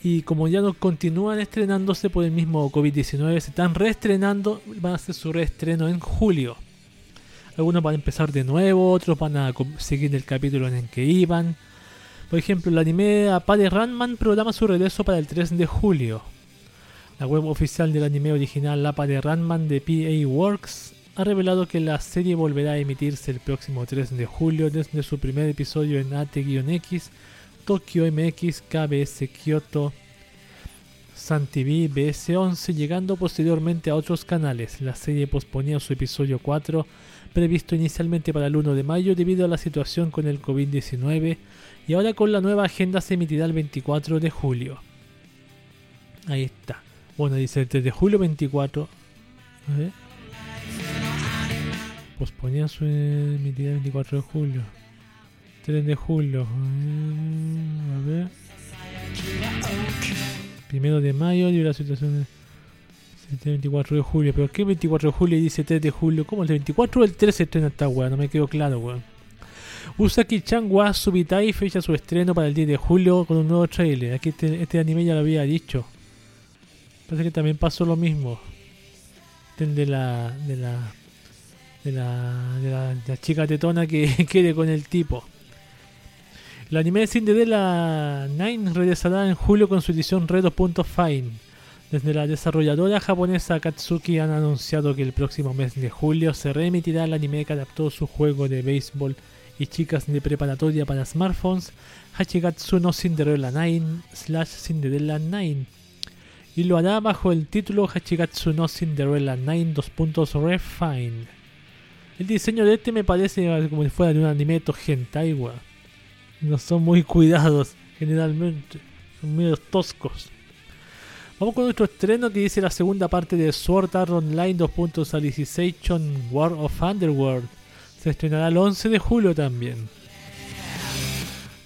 [SPEAKER 1] Y como ya no continúan estrenándose por el mismo COVID-19, se están reestrenando, van a hacer su reestreno en julio. Algunos van a empezar de nuevo, otros van a seguir el capítulo en el que iban. Por ejemplo, el anime Apare Ranman programa su regreso para el 3 de julio. La web oficial del anime original Lapa de Ranman de PA Works ha revelado que la serie volverá a emitirse el próximo 3 de julio desde su primer episodio en AT-X, Tokyo MX, KBS Kyoto, Sun TV, BS11, llegando posteriormente a otros canales. La serie posponía su episodio 4, previsto inicialmente para el 1 de mayo debido a la situación con el COVID-19, y ahora con la nueva agenda se emitirá el 24 de julio. Ahí está. Bueno, dice el 3 de julio 24. A ver. Posponía su emitida el 24 de julio. 3 de julio. eh, A ver. Primero de mayo, y la situación. es el 24 de julio. ¿Pero qué 24 de julio y dice 3 de julio? ¿Cómo el 24 o el 3 se estrena esta weá? No me quedó claro, weón. Usaki-chan wa Subitai fecha su estreno para el 10 de julio con un nuevo trailer. Aquí este, este anime ya lo había dicho. Parece que también pasó lo mismo. De la. de la. de la. de la, chica tetona que quede con el tipo. El anime de Cinderella 9 regresará en julio con su edición Red.Fine. Desde la desarrolladora japonesa Katsuki han anunciado que el próximo mes de julio se reemitirá el anime que adaptó su juego de béisbol y chicas de preparatoria para smartphones Hachigatsu no Cinderella 9 slash Cinderella 9 y lo hará bajo el título Hachigatsu no Cinderella 9 2 puntos Refine. El diseño de este me parece como si fuera de un anime weón. No son muy cuidados generalmente, son medio toscos. Vamos con nuestro estreno que dice la segunda parte de Sword Art Online 2 puntos Alicization War of Underworld. Se estrenará el 11 de julio también.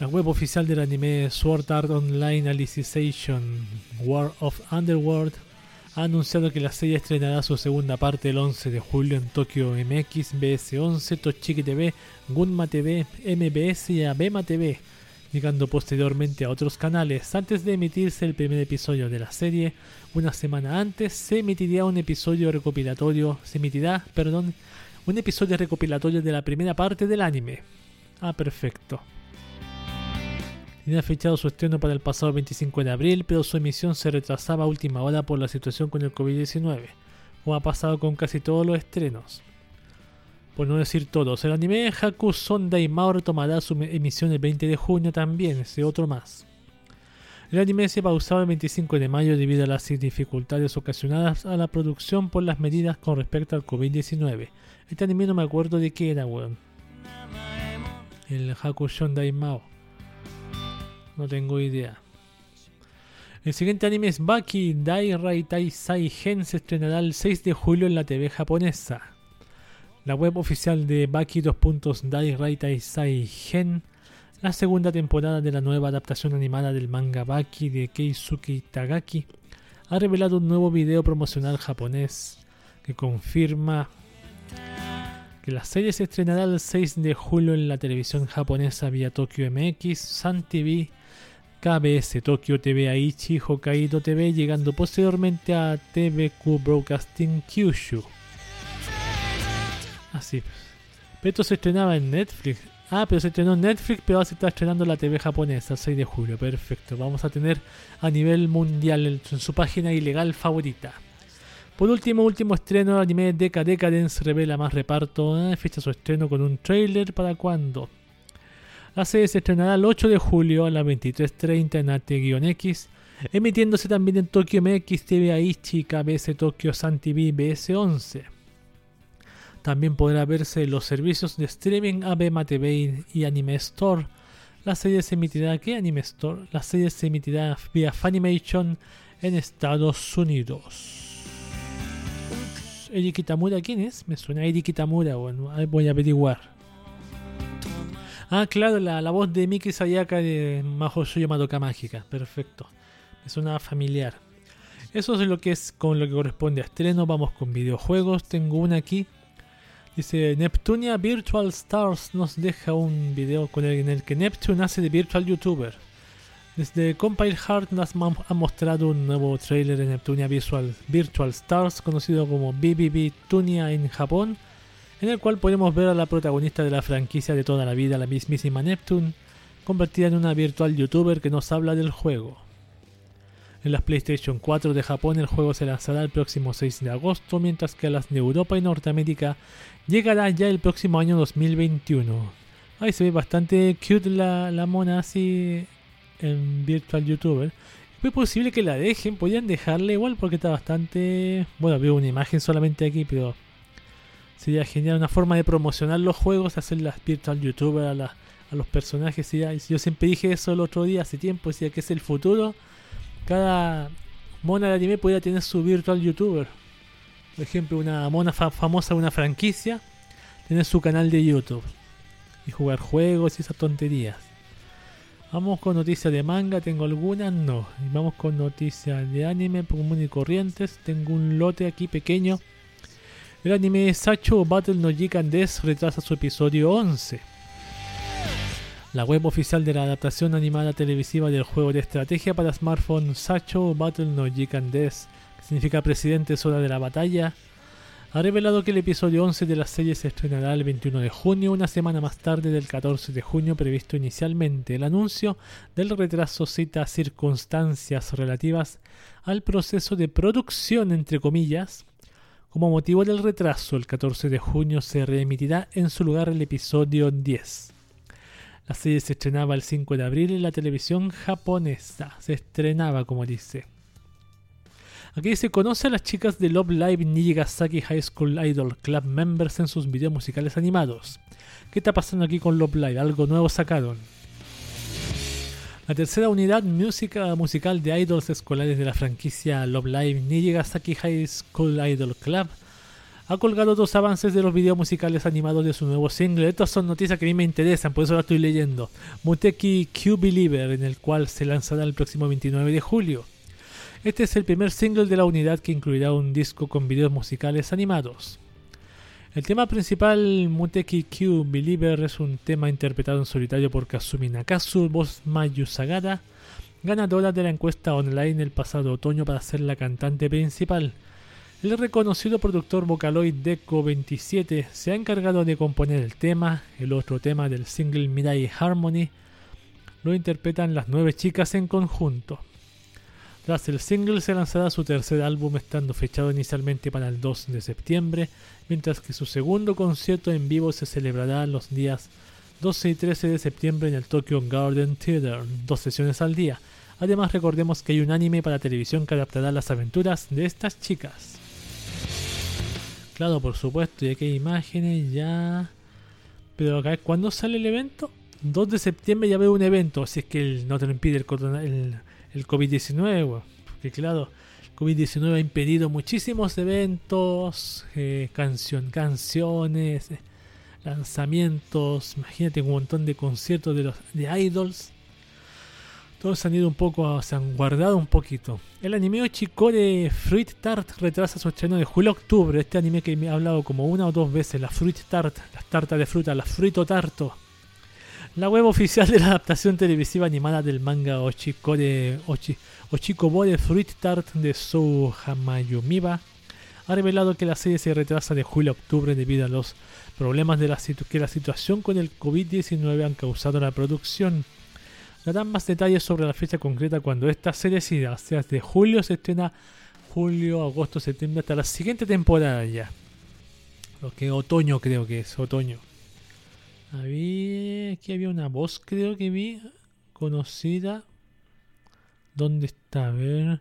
[SPEAKER 1] La web oficial del anime Sword Art Online Alicization War of Underworld ha anunciado que la serie estrenará su segunda parte el 11 de julio en Tokyo MX, BS11, Tochiki TV, Gunma TV, MBS y Abema TV, llegando posteriormente a otros canales. Antes de emitirse el primer episodio de la serie, una semana antes se emitirá un episodio recopilatorio, se emitirá, perdón, un episodio recopilatorio de la primera parte del anime. Ah, perfecto. Tenía fechado su estreno para el pasado 25 de abril, pero su emisión se retrasaba a última hora por la situación con el COVID-19, como ha pasado con casi todos los estrenos. Por no decir todos, el anime Haku Sondai Maor tomará su emisión el 20 de junio también, ese otro más. El anime se pausaba el 25 de mayo debido a las dificultades ocasionadas a la producción por las medidas con respecto al COVID-19. Este anime no me acuerdo de qué era, weón. El Haku Sondai Mao. No tengo idea. El siguiente anime es Baki Dai Rai Tai Sai Gen se estrenará el 6 de julio en la TV japonesa. La web oficial de Baki 2. Dai Rai Tai Sai Gen, la segunda temporada de la nueva adaptación animada del manga Baki de Keisuke Tagaki, ha revelado un nuevo video promocional japonés que confirma que la serie se estrenará el 6 de julio en la televisión japonesa vía Tokyo MX, Sun TV, KBS, Tokyo TV Aichi, Hokkaido TV, llegando posteriormente a TVQ Broadcasting Kyushu. Así. Pero esto se estrenaba en Netflix. Ah, pero se estrenó en Netflix, pero ahora se está estrenando en la TV japonesa el 6 de julio. Perfecto. Vamos a tener a nivel mundial en su página ilegal favorita. Por último, último estreno, anime Deca Decadence revela más reparto. Ah, fecha su estreno con un trailer para cuándo. La serie se estrenará el 8 de julio a las 23.30 en AT-X, emitiéndose también en Tokyo MX, TV Aichi, KBS Tokyo Sun TV BS11. También podrá verse los servicios de streaming Abema TV y Anime Store. La serie se emitirá ¿qué Anime Store? La serie se emitirá vía Funimation en Estados Unidos. Eri Kitamura, ¿quién es? Me suena Eri Kitamura, bueno, voy a averiguar. Ah, claro, la, la voz de Miki Sayaka de Mahou Madoka Mágica. Perfecto. Me suena familiar. Eso es lo que es con lo que corresponde a estreno. Vamos con videojuegos. Tengo una aquí. Dice Neptunia Virtual Stars nos deja un video con el, en el que Neptune hace de virtual youtuber. Desde Compile Heart nos ha mostrado un nuevo trailer de Neptunia Visual Virtual Stars, conocido como BBB Tunia en Japón, en el cual podemos ver a la protagonista de la franquicia de toda la vida, la mismísima Neptune, convertida en una virtual youtuber que nos habla del juego. En las PlayStation 4 de Japón el juego se lanzará el próximo 6 de agosto, mientras que a las de Europa y Norteamérica llegará ya el próximo año 2021. Ahí se ve bastante cute la, la mona así en Virtual YouTuber. Es posible que la dejen, podrían dejarla igual porque está bastante... Bueno, veo una imagen solamente aquí, pero sería genial una forma de promocionar los juegos, hacer las Virtual YouTuber a, la- a los personajes. sería- yo siempre dije eso el otro día, hace tiempo, decía que es el futuro. Cada mona de anime podría tener su Virtual YouTuber. Por ejemplo, una mona fa- famosa de una franquicia, tener su canal de YouTube y jugar juegos y esas tonterías. Vamos con noticias de manga, tengo algunas, no. Vamos con noticias de anime común y corrientes. Tengo un lote aquí pequeño. El anime Sacho Battle no Jikan retrasa su episodio 11. La web oficial de la adaptación animada televisiva del juego de estrategia para smartphone Sacho Battle no Jikan que significa Presidente es hora de la batalla, ha revelado que el episodio 11 de la serie se estrenará el 21 de junio, una semana más tarde del 14 de junio previsto inicialmente. El anuncio del retraso cita circunstancias relativas al proceso de producción, entre comillas. Como motivo del retraso, el 14 de junio se reemitirá en su lugar el episodio 10. La serie se estrenaba el 5 de abril en la televisión japonesa. Se estrenaba, como dice. Aquí se conoce a las chicas de Love Live Nijigasaki High School Idol Club Members en sus videos musicales animados. ¿Qué está pasando aquí con Love Live? Algo nuevo sacaron. La tercera unidad música musical de idols escolares de la franquicia Love Live Nijigasaki High School Idol Club ha colgado dos avances de los videos musicales animados de su nuevo single. Estas son noticias que a mí me interesan, por eso las estoy leyendo. Muteki Q Believer, en el cual se lanzará el próximo 29 de julio. Este es el primer single de la unidad que incluirá un disco con videos musicales animados. El tema principal, Muteki Q Believer, es un tema interpretado en solitario por Kazumi Nakasu, voz Mayu Sagada, ganadora de la encuesta online el pasado otoño para ser la cantante principal. El reconocido productor Vocaloid Deco27 se ha encargado de componer el tema, el otro tema del single Mirai Harmony lo interpretan las nueve chicas en conjunto. Tras el single se lanzará su tercer álbum estando fechado inicialmente para el 2 de septiembre, mientras que su segundo concierto en vivo se celebrará los días 12 y 13 de septiembre en el Tokyo Garden Theater, dos sesiones al día. Además recordemos que hay un anime para televisión que adaptará las aventuras de estas chicas. Claro, por supuesto, y aquí hay imágenes ya... Pero acá, ¿cuándo sale el evento? 2 de septiembre ya veo un evento, si es que no te lo impide el, el, el COVID-19, weón. porque claro, el COVID-19 ha impedido muchísimos eventos, eh, canciones, eh, lanzamientos, imagínate un montón de conciertos de los de idols. Todos han ido un poco, se han guardado un poquito. El anime Ochikore Fruit Tart retrasa su estreno de julio a octubre. Este anime que me he hablado como una o dos veces, la Fruit Tart, las tartas de fruta, la Frito Tarto. La web oficial de la adaptación televisiva animada del manga Ochikore Ochi, Ochikobore Fruit Tart de Sou Hamayumiba ha revelado que la serie se retrasa de julio a octubre debido a los problemas de la que la situación con el COVID-19 han causado a la producción. Darán más detalles sobre la fecha concreta cuando esta se decida, o sea, de julio se estrena julio, agosto, septiembre hasta la siguiente temporada ya. Lo que otoño creo que es, otoño. Había, aquí había una voz creo que vi conocida. ¿Dónde está? A ver.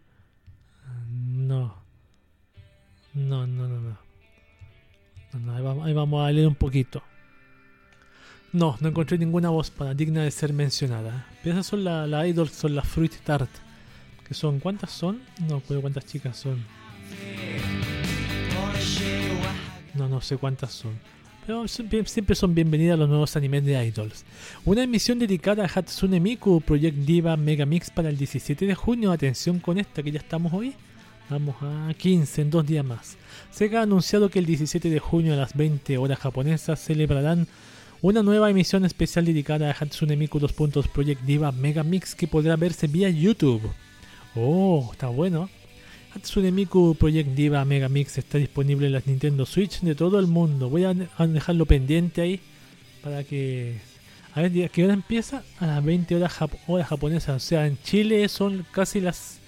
[SPEAKER 1] No. No, no, no, no. No, no, ahí, vamos, a leer un poquito. No, no encontré ninguna voz para digna de ser mencionada. Pero esas son las la idols, son las Fruit Tart. Que son, ¿cuántas son? No recuerdo cuántas chicas son. No, no sé cuántas son. Pero siempre son bienvenidas los nuevos animes de idols. Una emisión dedicada a Hatsune Miku, Project Diva Mega Mix para el 17 de junio. Atención con esta que ya estamos hoy. Vamos a 15 en dos días más. Sega ha anunciado que el 17 de junio a las 20 horas japonesas celebrarán una nueva emisión especial dedicada a Hatsune Miku 2. puntos Project Diva Mega Mix que podrá verse vía YouTube. Oh, está bueno. Hatsune Miku Project Diva Mega Mix está disponible en las Nintendo Switch de todo el mundo. Voy a dejarlo pendiente ahí para que... A ver, ¿a qué hora empieza? A las 20 horas, horas japonesas. O sea, en Chile son casi las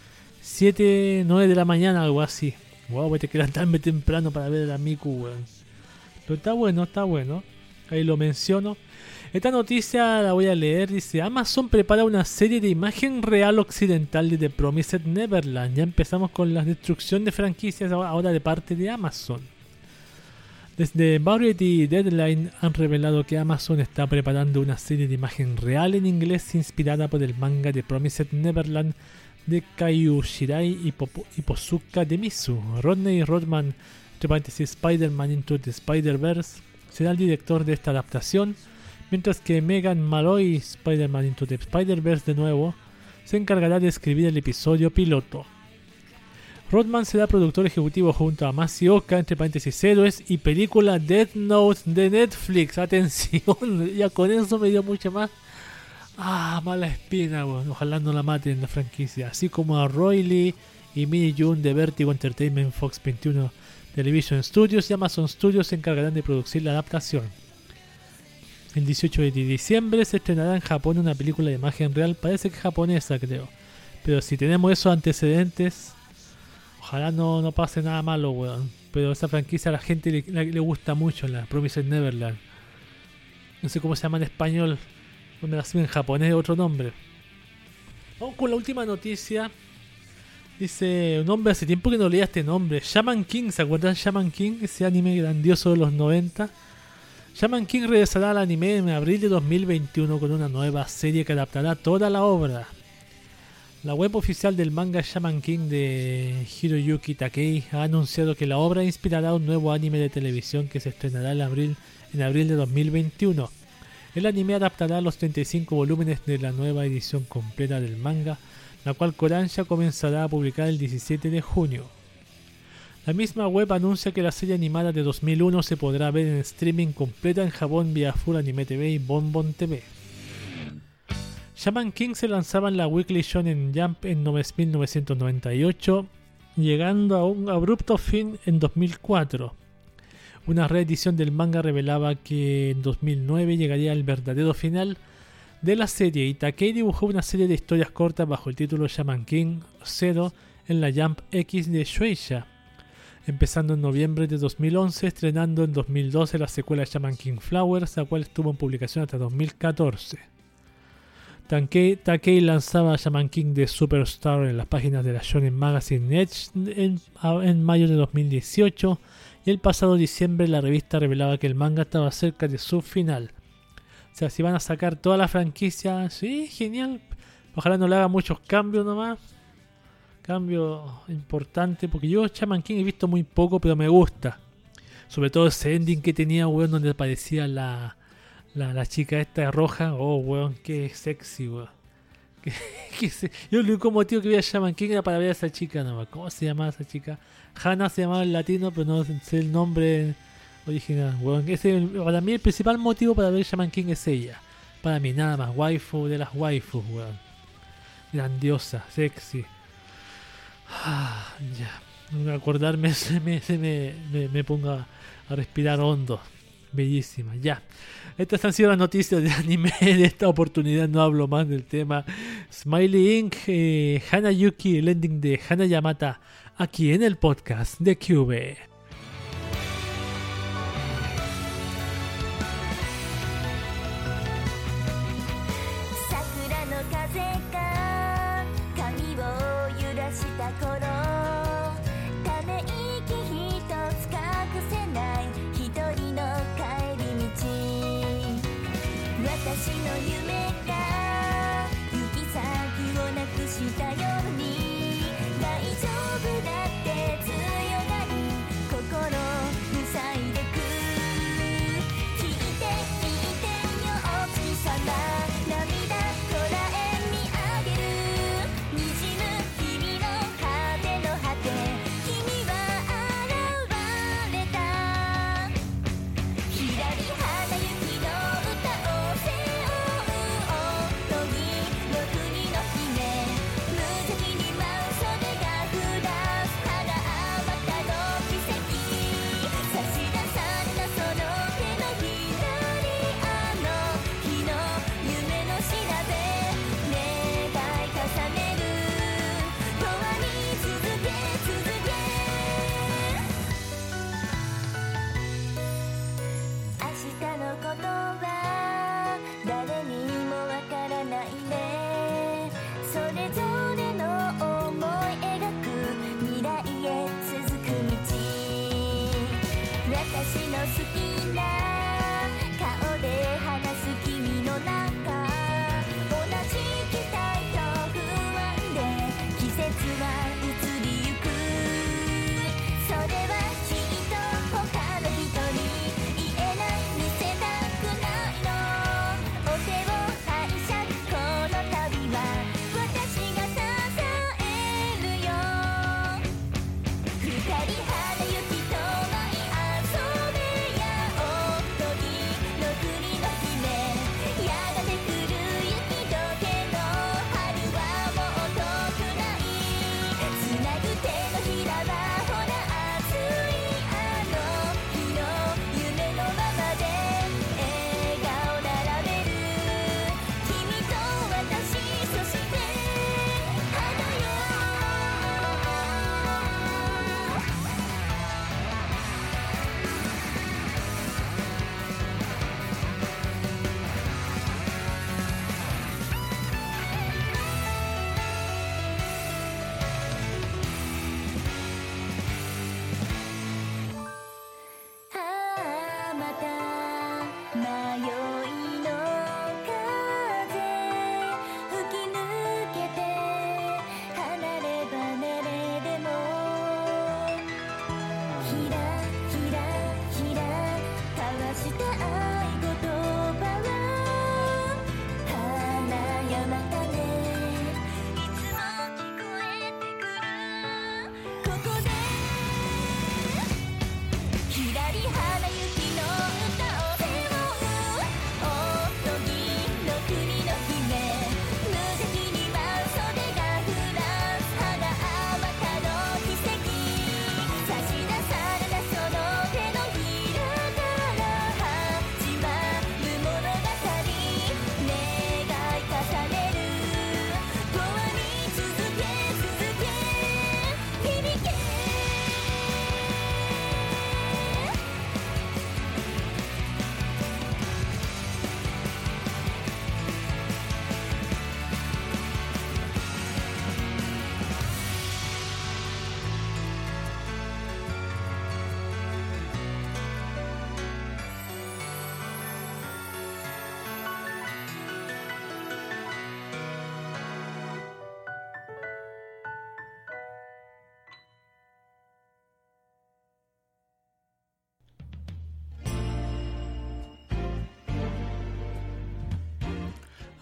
[SPEAKER 1] 7, 9 de la mañana, algo así. Wow, voy a tener que levantarme temprano para ver a Miku, weón. Pero está bueno, está bueno. Ahí lo menciono. Esta noticia la voy a leer. Dice: Amazon prepara una serie de imagen real occidental de The Promised Neverland. Ya empezamos con la destrucción de franquicias ahora de parte de Amazon. Desde Variety Deadline han revelado que Amazon está preparando una serie de imagen real en inglés inspirada por el manga The Promised Neverland de Kaiju Shirai y, Popo- Posuka de Misu. Rodney Rodman, Spider-Man Into the Spider-Verse, será el director de esta adaptación, mientras que Megan Malloy, Spider-Man Into the Spider-Verse de nuevo, se encargará de escribir el episodio piloto. Rodman será productor ejecutivo junto a Masioka, entre paréntesis héroes, y película Death Note de Netflix. Atención, ya con eso me dio mucha más. Ah, mala espina, weón. Ojalá no la maten en la franquicia. Así como a Roy Lee y Mini June de Vertigo Entertainment Fox 21 Television Studios y Amazon Studios se encargarán de producir la adaptación. El 18 de diciembre se estrenará en Japón una película de imagen real, parece que japonesa creo. Pero si tenemos esos antecedentes, ojalá no, no pase nada malo, weón. Pero esa franquicia a la gente le, le gusta mucho, la Promised Neverland. No sé cómo se llama en español, me la en japonés otro nombre. Vamos con la última noticia. Dice un hombre hace tiempo que no leía este nombre. Shaman King, ¿se acuerdan de Shaman King? Ese anime grandioso de los 90. Shaman King regresará al anime en abril de 2021 con una nueva serie que adaptará toda la obra. La web oficial del manga Shaman King de Hiroyuki Takei ha anunciado que la obra inspirará un nuevo anime de televisión que se estrenará en abril, en abril de 2021. El anime adaptará los 35 volúmenes de la nueva edición completa del manga, la cual Kodansha comenzará a publicar el 17 de junio. La misma web anuncia que la serie animada de 2001 se podrá ver en streaming completa en Japón vía Full Anime TV y Bonbon TV. Shaman King se lanzaba en la Weekly Shonen Jump en 1998, llegando a un abrupto fin en 2004. Una reedición del manga revelaba que en 2009 llegaría el verdadero final de la serie y Takei dibujó una serie de historias cortas bajo el título Shaman King Zero en la Jump X de Shueisha, empezando en noviembre de 2011, estrenando en 2012 la secuela Shaman King Flowers, la cual estuvo en publicación hasta 2014. Takei, Takei lanzaba Shaman King de Superstar en las páginas de la Shonen Magazine Edge en, en mayo de 2018 y el pasado diciembre la revista revelaba que el manga estaba cerca de su final. O sea, si van a sacar toda la franquicia, sí, genial. Ojalá no le haga muchos cambios nomás. Cambio importante, porque yo Shaman King he visto muy poco, pero me gusta. Sobre todo ese ending que tenía, weón, donde aparecía la, la, la chica esta roja. Oh, weón, qué sexy, weón. Yo el único motivo que vi a Shaman King era para ver a esa chica nomás. ¿Cómo se llamaba esa chica? Hannah se llamaba en latino, pero no sé el nombre original. Weón, ese, para mí el principal motivo para ver Shaman King es ella. Para mí, nada más. Waifu de las waifus, weón. Grandiosa, sexy. Ah, ya. Acordarme se me, se me, me, pongo a, respirar hondo. Bellísima, ya. Estas han sido las noticias de anime. De esta oportunidad no hablo más del tema. Smiley Inc., eh, Hanayuki, el ending de Hana Yamata, aquí en el podcast de Cube.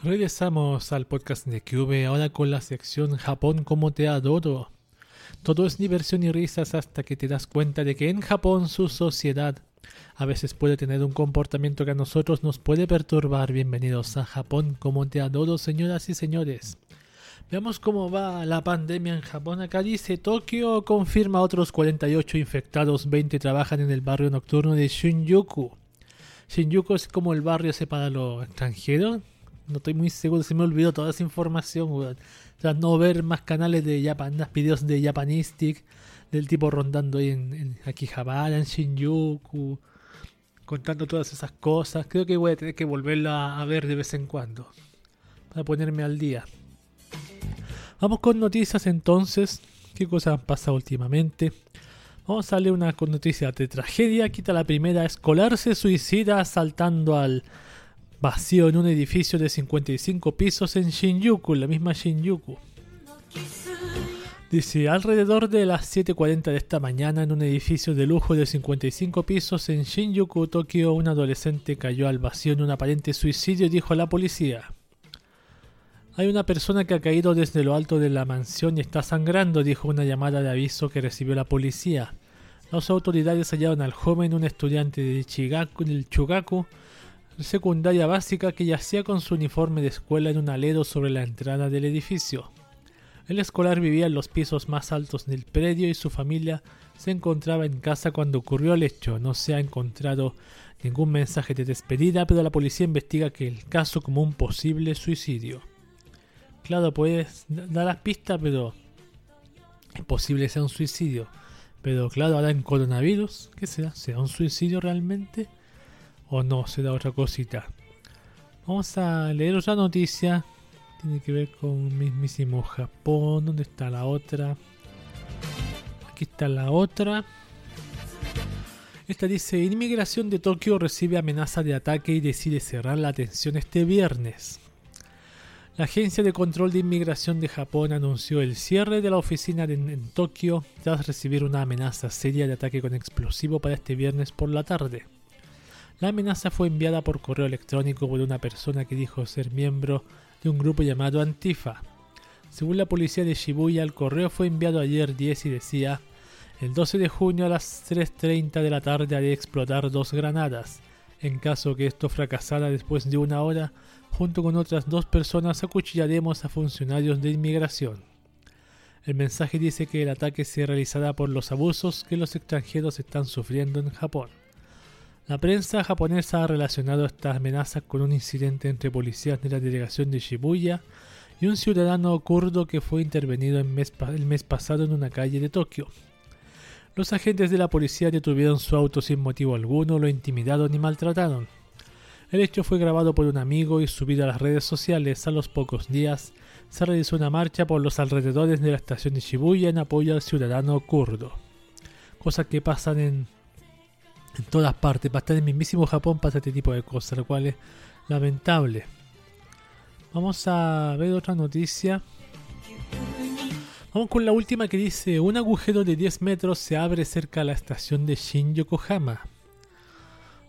[SPEAKER 1] Regresamos al podcast de Cube ahora con la sección Japón como te adoro. Todo es diversión y risas hasta que te das cuenta de que en Japón su sociedad a veces puede tener un comportamiento que a nosotros nos puede perturbar. Bienvenidos a Japón como te adoro, señoras y señores. Veamos cómo va la pandemia en Japón. Acá dice Tokio confirma otros 48 infectados, 20 trabajan en el barrio nocturno de Shinjuku. Shinjuku es como el barrio ese para los extranjeros. No estoy muy seguro, se me olvidó toda esa información. O sea, no ver más canales de Japan, videos de Japanistic, del tipo rondando ahí en, en Akihabara, en Shinjuku, contando todas esas cosas. Creo que voy a tener que volverla a ver de vez en cuando, para ponerme al día. Vamos con noticias entonces. ¿Qué cosas han pasado últimamente? Vamos a leer una noticia de tragedia. Quita la primera. Escolar se suicida saltando al vacío en un edificio de 55 pisos en Shinjuku, la misma Shinjuku. Dice, alrededor de las 7.40 de esta mañana en un edificio de lujo de 55 pisos en Shinjuku, Tokio, un adolescente cayó al vacío en un aparente suicidio, dijo la policía. Hay una persona que ha caído desde lo alto de la mansión y está sangrando, dijo una llamada de aviso que recibió la policía. Las autoridades hallaron al joven, un estudiante de Chigaku, del Chugaku, secundaria básica, que yacía con su uniforme de escuela en un alero sobre la entrada del edificio. El escolar vivía en los pisos más altos del predio y su familia se encontraba en casa cuando ocurrió el hecho. No se ha encontrado ningún mensaje de despedida, pero la policía investiga que el caso como un posible suicidio. Claro, puedes dar las pistas, pero es posible que sea un suicidio. Pero claro, ahora en coronavirus, ¿qué será? ¿Será un suicidio realmente? ¿O no? ¿Será otra cosita? Vamos a leer otra noticia. Tiene que ver con mismísimo Japón. ¿Dónde está la otra? Aquí está la otra. Esta dice, Inmigración de Tokio recibe amenaza de ataque y decide cerrar la atención este viernes. La Agencia de Control de Inmigración de Japón anunció el cierre de la oficina de- en, Tokio tras recibir una amenaza seria de ataque con explosivo para este viernes por la tarde. La amenaza fue enviada por correo electrónico por una persona que dijo ser miembro de un grupo llamado Antifa. Según la policía de Shibuya, el correo fue enviado ayer 10 y decía, el 12 de junio a las 3.30 de la tarde haré explotar dos granadas. En caso que esto fracasara después de una hora, junto con otras dos personas acuchillaremos a funcionarios de inmigración. El mensaje dice que el ataque se realizará por los abusos que los extranjeros están sufriendo en Japón. La prensa japonesa ha relacionado estas amenazas con un incidente entre policías de la delegación de Shibuya y un ciudadano kurdo que fue intervenido el mes pasado en una calle de Tokio. Los agentes de la policía detuvieron su auto sin motivo alguno, lo intimidaron y maltrataron. El hecho fue grabado por un amigo y subido a las redes sociales. A los pocos días se realizó una marcha por los alrededores de la estación de Shibuya en apoyo al ciudadano kurdo. Cosas que pasan en, en todas partes. Hasta en el mismísimo Japón pasa este tipo de cosas, lo cual es lamentable. Vamos a ver otra noticia. Vamos con la última que dice, un agujero de 10 metros se abre cerca de la estación de Shin Yokohama.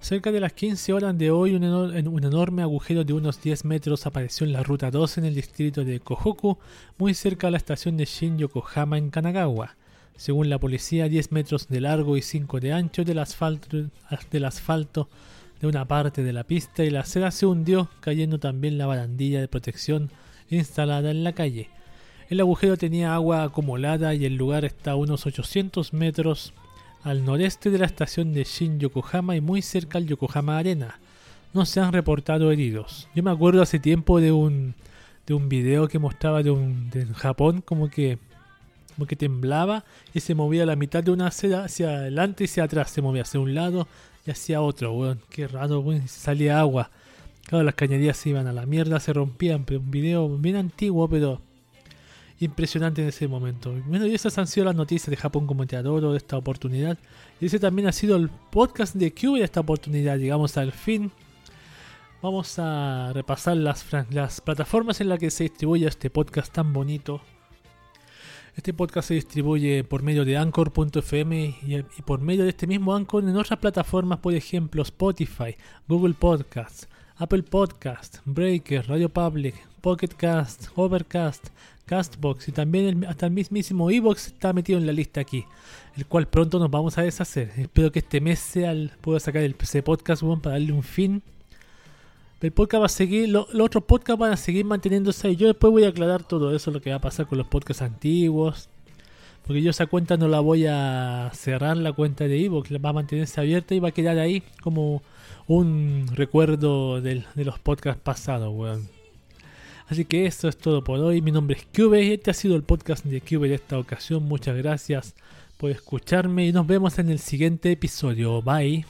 [SPEAKER 1] Cerca de las 15 horas de hoy, un, eno- en- un enorme agujero de unos 10 metros apareció en la ruta 2 en el distrito de Kohoku, muy cerca de la estación de Shin Yokohama en Kanagawa. Según la policía, 10 metros de largo y 5 de ancho del asfalto, del asfalto de una parte de la pista y la acera se hundió, cayendo también la barandilla de protección instalada en la calle. El agujero tenía agua acumulada y el lugar está a unos 800 metros al noreste de la estación de Shin Yokohama y muy cerca al Yokohama Arena. No se han reportado heridos. Yo me acuerdo hace tiempo de un de un video que mostraba de un de Japón como que como que temblaba y se movía la mitad de una acera hacia adelante y hacia atrás, se movía hacia un lado y hacia otro, weón. Qué raro, weón, salía agua. Claro, las cañerías se iban a la mierda, se rompían, pero un video bien antiguo, pero impresionante en ese momento. Bueno, y esas han sido las noticias de Japón como te adoro de esta oportunidad. Y ese también ha sido el podcast de Cube de esta oportunidad. Llegamos al fin. Vamos a repasar las, las plataformas en las que se distribuye este podcast tan bonito. Este podcast se distribuye por medio de Anchor.fm y, por medio de este mismo Anchor en otras plataformas, por ejemplo Spotify, Google Podcasts, Apple Podcast, Breaker, Radio Public, Pocket Cast, Overcast, Castbox y también el- hasta el mismísimo Evox está metido en la lista aquí, el cual pronto nos vamos a deshacer. Espero que este mes sea el, pueda sacar el PC Podcast weón, para darle un fin. El podcast va a seguir, lo- los otros podcasts van a seguir manteniéndose y yo después voy a aclarar todo eso, lo que va a pasar con los podcasts antiguos. Porque yo esa cuenta no la voy a cerrar, la cuenta de Evox, va a mantenerse abierta y va a quedar ahí como un recuerdo de los podcasts pasados, weón. Así que eso es todo por hoy. Mi nombre es Cube y este ha sido el podcast de Cube de esta ocasión. Muchas gracias por escucharme y nos vemos en el siguiente episodio. Bye.